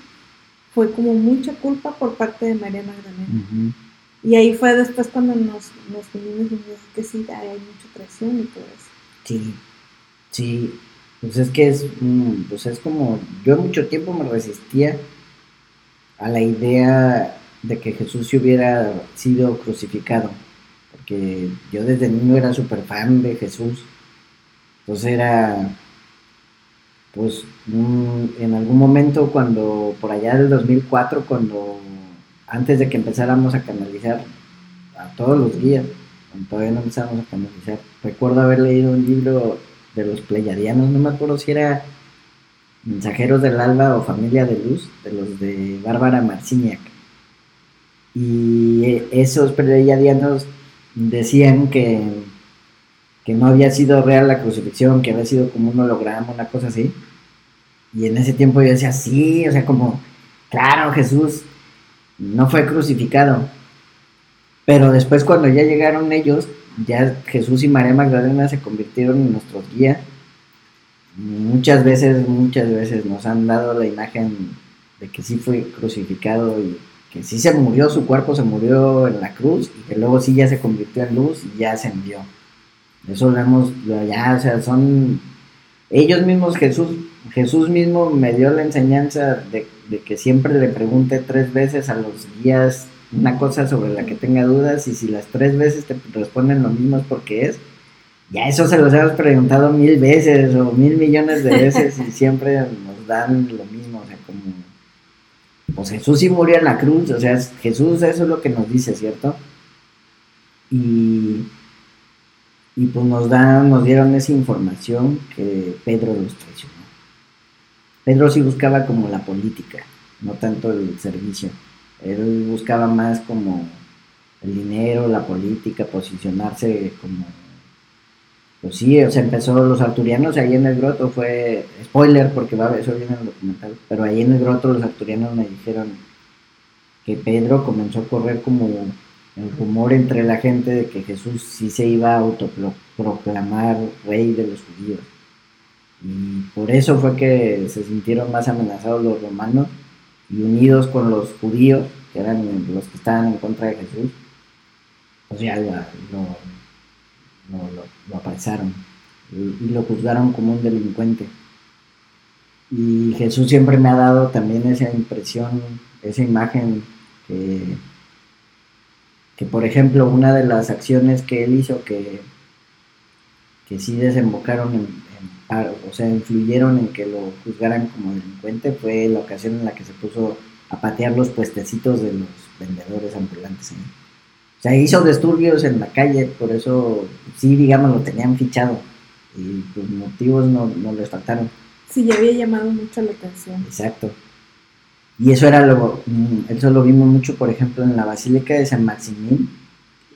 fue como mucha culpa por parte de María Magdalena. Y ahí fue después cuando nos, nos unimos y que sí, hay mucha traición y todo eso. Sí, sí, pues es que es, mm, pues es como, yo mucho tiempo me resistía a la idea de que Jesús se hubiera sido crucificado, porque yo desde niño era súper fan de Jesús, entonces era, pues mm, en algún momento cuando, por allá del 2004, cuando, antes de que empezáramos a canalizar a todos los guías, cuando todavía no empezamos a canalizar. Recuerdo haber leído un libro de los pleyadianos, no me acuerdo si era Mensajeros del Alba o Familia de Luz, de los de Bárbara Marciniak. Y esos pleyadianos decían que, que no había sido real la crucifixión, que había sido como un holograma, una cosa así. Y en ese tiempo yo decía, sí, o sea, como, claro, Jesús no fue crucificado. Pero después cuando ya llegaron ellos, ya Jesús y María Magdalena se convirtieron en nuestros guías. Muchas veces, muchas veces nos han dado la imagen de que sí fue crucificado y que sí se murió, su cuerpo se murió en la cruz y que luego sí ya se convirtió en luz y ya se envió. Eso lo hemos, ya, o sea, son ellos mismos, Jesús, Jesús mismo me dio la enseñanza de, que siempre le pregunte tres veces a los guías una cosa sobre la que tenga dudas y si las tres veces te responden lo mismo es porque es. Ya eso se los hemos preguntado mil veces o mil millones de veces y siempre nos dan lo mismo, o sea, como, pues Jesús sí murió en la cruz, o sea, Jesús eso es lo que nos dice, ¿cierto? Y, y pues nos dan, nos dieron esa información que Pedro los traicionó. Pedro sí buscaba como la política, no tanto el servicio. Él buscaba más como el dinero, la política, posicionarse como... Pues sí, o sea, empezó los arturianos ahí en el groto, fue spoiler porque va eso viene en el documental, pero ahí en el groto los arturianos me dijeron que Pedro comenzó a correr como el rumor entre la gente de que Jesús sí se iba a autoproclamar rey de los judíos. Y por eso fue que se sintieron más amenazados los romanos y unidos con los judíos, que eran los que estaban en contra de Jesús, pues ya lo, lo, lo, apresaron y, lo juzgaron como un delincuente. Y Jesús siempre me ha dado también esa impresión, esa imagen que, que por ejemplo, una de las acciones que él hizo que, que sí desembocaron en, o sea, influyeron en que lo juzgaran como delincuente fue la ocasión en la que se puso a patear los puestecitos de los vendedores ambulantes. O sea, hizo disturbios en la calle, por eso sí, digamos, lo tenían fichado y los motivos no, no les faltaron. Sí, ya había llamado mucho la atención. Exacto. Y eso era lo, mm, eso lo vimos mucho, por ejemplo, en la Basílica de San Maximín.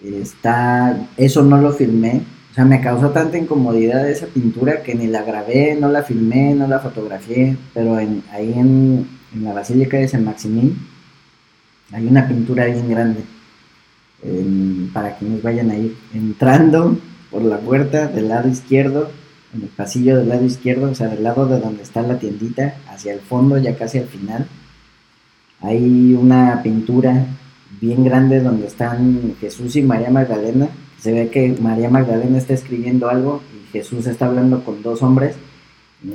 Está, eso no lo filmé, o sea, me causó tanta incomodidad esa pintura que ni la grabé, no la filmé, no la fotografié, pero en, ahí en, la Basílica de San Maximín hay una pintura bien grande para que nos vayan a ir entrando por la puerta del lado izquierdo, en el pasillo del lado izquierdo, o sea, del lado de donde está la tiendita, hacia el fondo, ya casi al final. Hay una pintura bien grande donde están Jesús y María Magdalena se ve que María Magdalena está escribiendo algo y Jesús está hablando con dos hombres.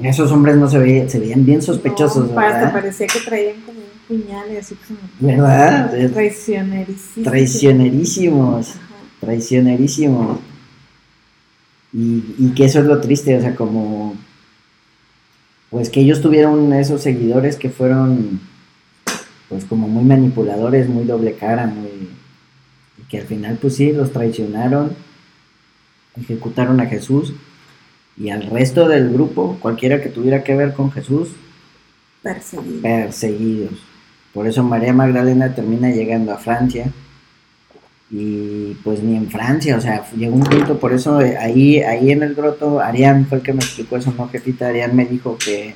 Esos hombres no se veían, se veían bien sospechosos, no, ¿verdad? parecía que traían como un puñal y así como... ¿Verdad? <laughs> Traicionerísimos. Traicionerísimos. Traicionerísimos. Y, y que eso es lo triste, o sea, como... Pues que ellos tuvieron esos seguidores que fueron, pues como muy manipuladores, muy doble cara, muy que al final pues sí, los traicionaron, ejecutaron a Jesús y al resto del grupo, cualquiera que tuviera que ver con Jesús, perseguidos. perseguidos. Por eso María Magdalena termina llegando a Francia y pues ni en Francia, o sea, llegó un punto, por eso eh, ahí, ahí en el groto, Arián fue el que me explicó eso, no jefita, Arián me dijo que,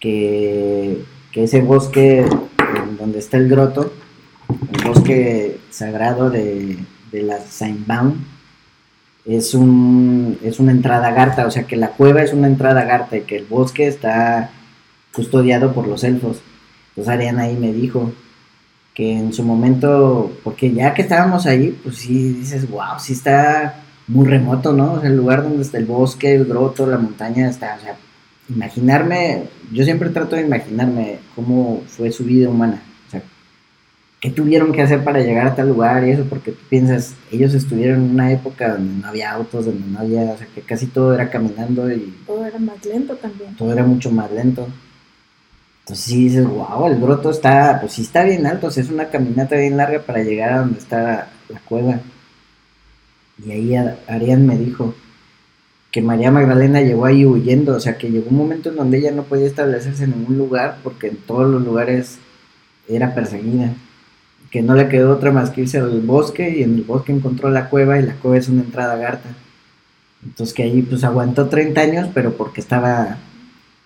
que, que ese bosque donde está el groto, el bosque sagrado de, la Saint-Baum es, un, es una entrada garta, o sea que la cueva es una entrada garta y que el bosque está custodiado por los elfos. Entonces Ariana ahí me dijo que en su momento, porque ya que estábamos ahí, pues sí dices, wow, sí está muy remoto, ¿no? O sea, el lugar donde está el bosque, el groto, la montaña, está, o sea, imaginarme, yo siempre trato de imaginarme cómo fue su vida humana qué tuvieron que hacer para llegar a tal lugar y eso, porque tú piensas, ellos estuvieron en una época donde no había autos, donde no había, o sea, que casi todo era caminando y... Todo era más lento también. Todo era mucho más lento. Entonces sí dices, wow, el broto está, pues sí está bien alto, o sea, es una caminata bien larga para llegar a donde está la cueva. Y ahí Arián me dijo que María Magdalena llegó ahí huyendo, o sea, que llegó un momento en donde ella no podía establecerse en ningún lugar porque en todos los lugares era perseguida que no le quedó otra más que irse al bosque y en el bosque encontró la cueva y la cueva es una entrada garta. Entonces que ahí pues aguantó 30 años, pero porque estaba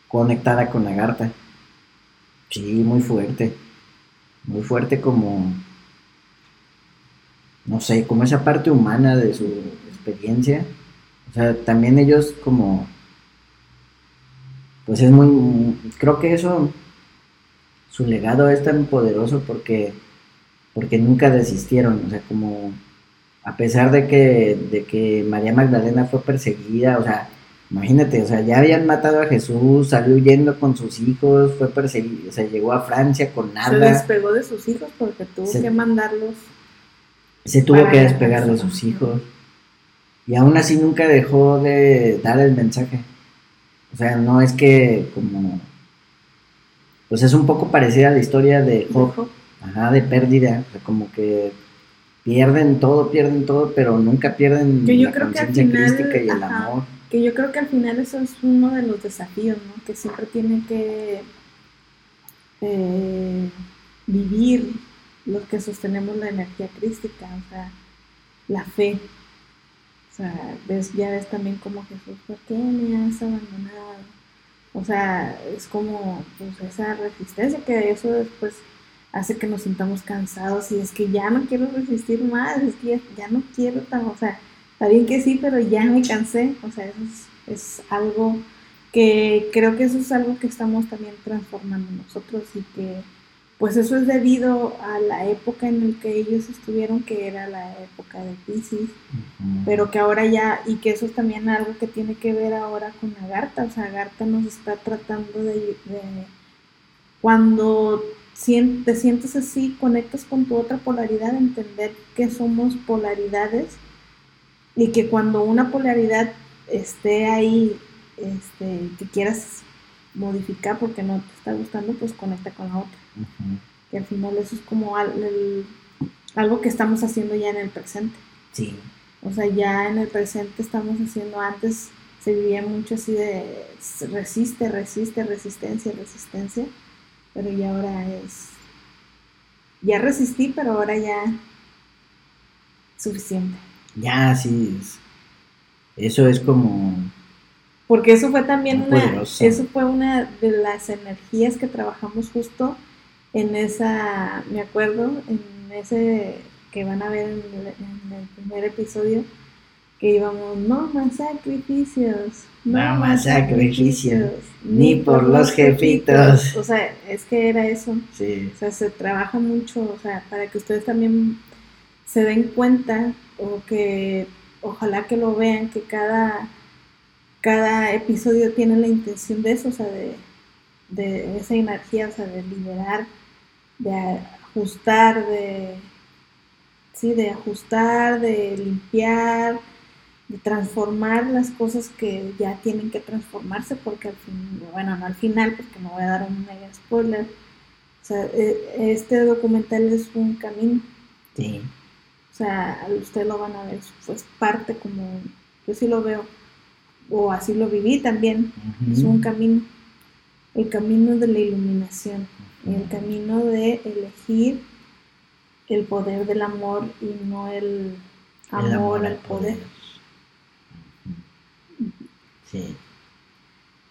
conectada con Agartha. Sí, muy fuerte. Muy fuerte como, no sé, como esa parte humana de su experiencia. O sea, también ellos como, pues es muy, creo que eso, su legado es tan poderoso porque, porque nunca desistieron. O sea, como, a pesar de que, de que María Magdalena fue perseguida, o sea, Imagínate, o sea, ya habían matado a Jesús, salió huyendo con sus hijos, fue perseguido, o sea, llegó a Francia con nada. Se despegó de sus hijos porque tuvo Se- que mandarlos. Se tuvo que despegar de sus hijos. Y aún así nunca dejó de dar el mensaje. O sea, no es que como... Pues es un poco parecida a la historia de Job, ajá, de pérdida. O sea, como que pierden todo, pierden todo, pero nunca pierden Que yo la creo que al final, crística y el ajá. amor. Que yo creo que al final eso es uno de los desafíos, ¿no? Que siempre tienen que eh, vivir los que sostenemos la energía crística, o sea, la fe. O sea, ves, ya ves también como Jesús, ¿por qué me has abandonado? O sea, es como pues, esa resistencia que eso después hace que nos sintamos cansados y es que ya no quiero resistir más, es que ya, ya no quiero tan, o sea, Está bien que sí, pero ya me cansé. O sea, eso es, es algo que creo que eso es algo que estamos también transformando nosotros y que pues eso es debido a la época en la que ellos estuvieron, que era la época de crisis, pero que ahora ya, y que eso es también algo que tiene que ver ahora con Agartha, o sea, Agartha nos está tratando de, de- cuando te sientes así, conectas con tu otra polaridad, entender que somos polaridades y que cuando una polaridad esté ahí, este, que quieras modificar porque no te está gustando, pues conecta con la otra. Que al final eso es como al- el- algo que estamos haciendo ya en el presente. Sí. O sea, ya en el presente estamos haciendo, antes se vivía mucho así de resiste, resiste, resistencia, resistencia, pero ya ahora es, ya resistí, pero ahora ya suficiente. Ya, sí. es- Eso es como... Porque eso fue también una, eso fue una de las energías que trabajamos justo en esa, me acuerdo, en ese que van a ver en el, en el primer episodio, que íbamos, no más sacrificios, no, No más sacrificios, sacrificios, ni por los jefitos. O sea, es que era eso. Sí. O sea, se trabaja mucho, o sea, para que ustedes también se den cuenta o que ojalá que lo vean, que cada, cada episodio tiene la intención de eso, o sea, de, de esa energía, o sea, de liberar, de ajustar, de, sí, de ajustar, de limpiar, de transformar las cosas que ya tienen que transformarse, porque al fin, bueno, no al final, porque me voy a dar un mega spoiler, o sea, e- este documental es un camino. Sí. O sea, ustedes lo van a ver, pues parte como, yo sí lo veo, o así lo viví también, es un camino, el camino de la iluminación, el camino de elegir el poder del amor y no el El amor, al poder. Ujú. Sí.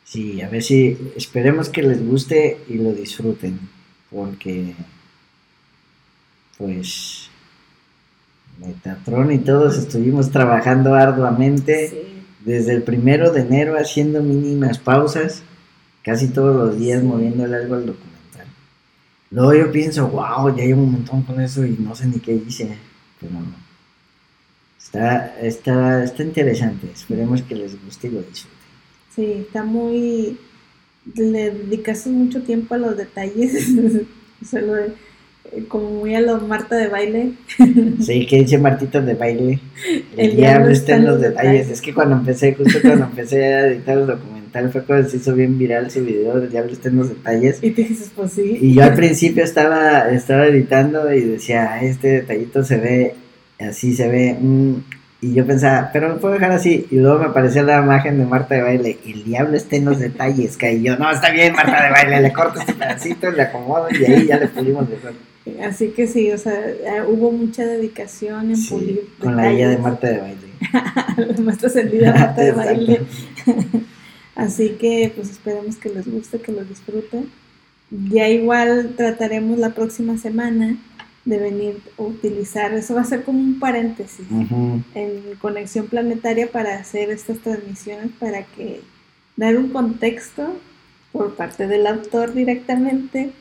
Sí, a ver si esperemos que les guste y lo disfruten, porque pues Metatron y todos estuvimos trabajando arduamente Sí. desde el primero de enero haciendo mínimas pausas, casi todos los días moviéndole algo al documental. Luego yo pienso, wow, ya llevo un montón con eso y no sé ni qué hice, pero no. Está, está, está interesante, esperemos que les guste y lo disfruten. Sí, está muy. Le dedicaste mucho tiempo a los detalles. O sea, lo de- eh, como muy a los Marta de baile. <laughs> Sí, que dice Martita de baile. El, El diablo está en los detalles. Es que cuando empecé, justo cuando empecé a editar el documental, fue cuando se hizo bien viral su video del diablo está en los detalles. Y te dices, pues sí. Y yo al principio estaba, estaba editando y decía, "Ah, este detallito se ve, así se ve. mm", y yo pensaba, pero lo puedo dejar así. Y luego me aparecía la imagen de Marta de baile. El diablo está en los detalles. Que y yo, no, está bien, Marta de baile. Le corto este pedacito, le acomodo y ahí ya le pulimos mejor. Así que sí, o sea, eh, hubo mucha dedicación en Sí, pulir con la guía de. Marta de baile. <laughs> la maestra ascendida Marta de baile. <laughs> Así que pues esperemos que les guste, que lo disfruten. Ya igual trataremos la próxima semana de venir a utilizar, eso va a ser como un paréntesis en Conexión Planetaria para hacer estas transmisiones, para que dar un contexto por parte del autor directamente,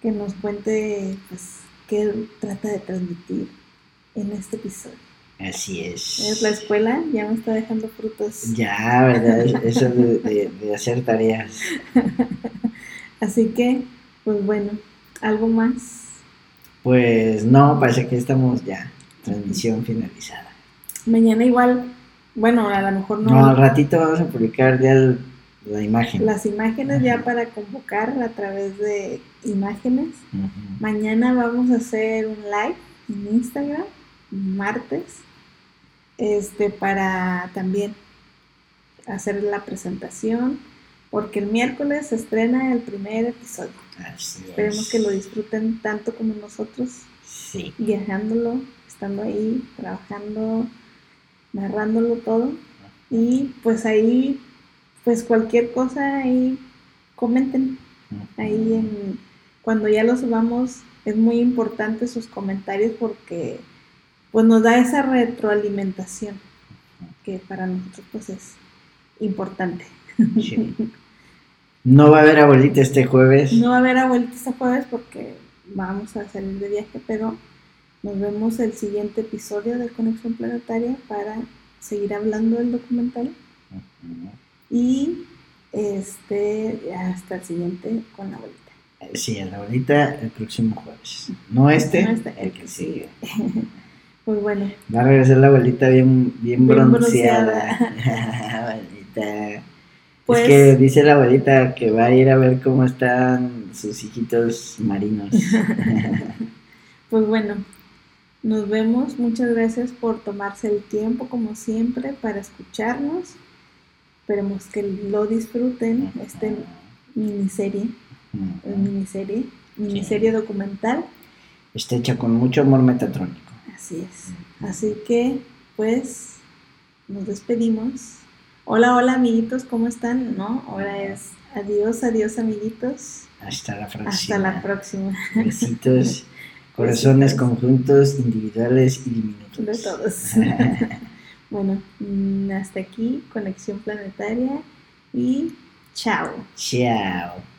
que nos cuente pues qué trata de transmitir en este episodio. Así es. Es la escuela, ya me está dejando frutos. Ya, ¿verdad? Eso de, de- de hacer tareas. <laughs> Así que, pues bueno, algo más. Pues no, parece que estamos ya. Transmisión finalizada. Mañana igual, bueno, a lo mejor no, No, al ratito vamos a publicar ya el- la imagen. las imágenes ya para convocar a través de imágenes. Mañana vamos a hacer un live en Instagram, martes, este, para también hacer la presentación, porque el miércoles se estrena el primer episodio. Así Esperemos es. que lo disfruten tanto como nosotros, Sí. viajándolo, estando ahí, trabajando, narrándolo todo. Y pues ahí, pues cualquier cosa ahí, comenten ahí en, cuando ya lo subamos es muy importante sus comentarios porque pues nos da esa retroalimentación que para nosotros pues es importante. Sí. <laughs> No va a haber abuelita este jueves. No va a haber abuelita este jueves porque vamos a salir de viaje, pero nos vemos el siguiente episodio de Conexión Planetaria para seguir hablando del documental y este hasta el siguiente con la abuelita. Sí, a la abuelita el próximo jueves. No este, No este, el que sigue. <laughs> Pues bueno, Va a regresar la abuelita bien, bien, Bien bronceada. <laughs> abuelita. Pues- Es que dice la abuelita que va a ir a ver cómo están sus hijitos marinos. <laughs> Pues bueno, nos vemos. Muchas gracias por tomarse el tiempo, como siempre, para escucharnos. Esperemos que lo disfruten, este miniserie, miniserie, miniserie documental. Está hecha con mucho amor metatrónico. Así es. Así que, pues, nos despedimos. Hola, hola, amiguitos, ¿cómo están? No, ahora es adiós, adiós, amiguitos. Hasta la próxima. Hasta la próxima. Besitos, <laughs> corazones Besitos. conjuntos, individuales y diminutos. De todos. <laughs> <laughs> bueno, mm, hasta aquí, Conexión Planetaria y chao. Chao.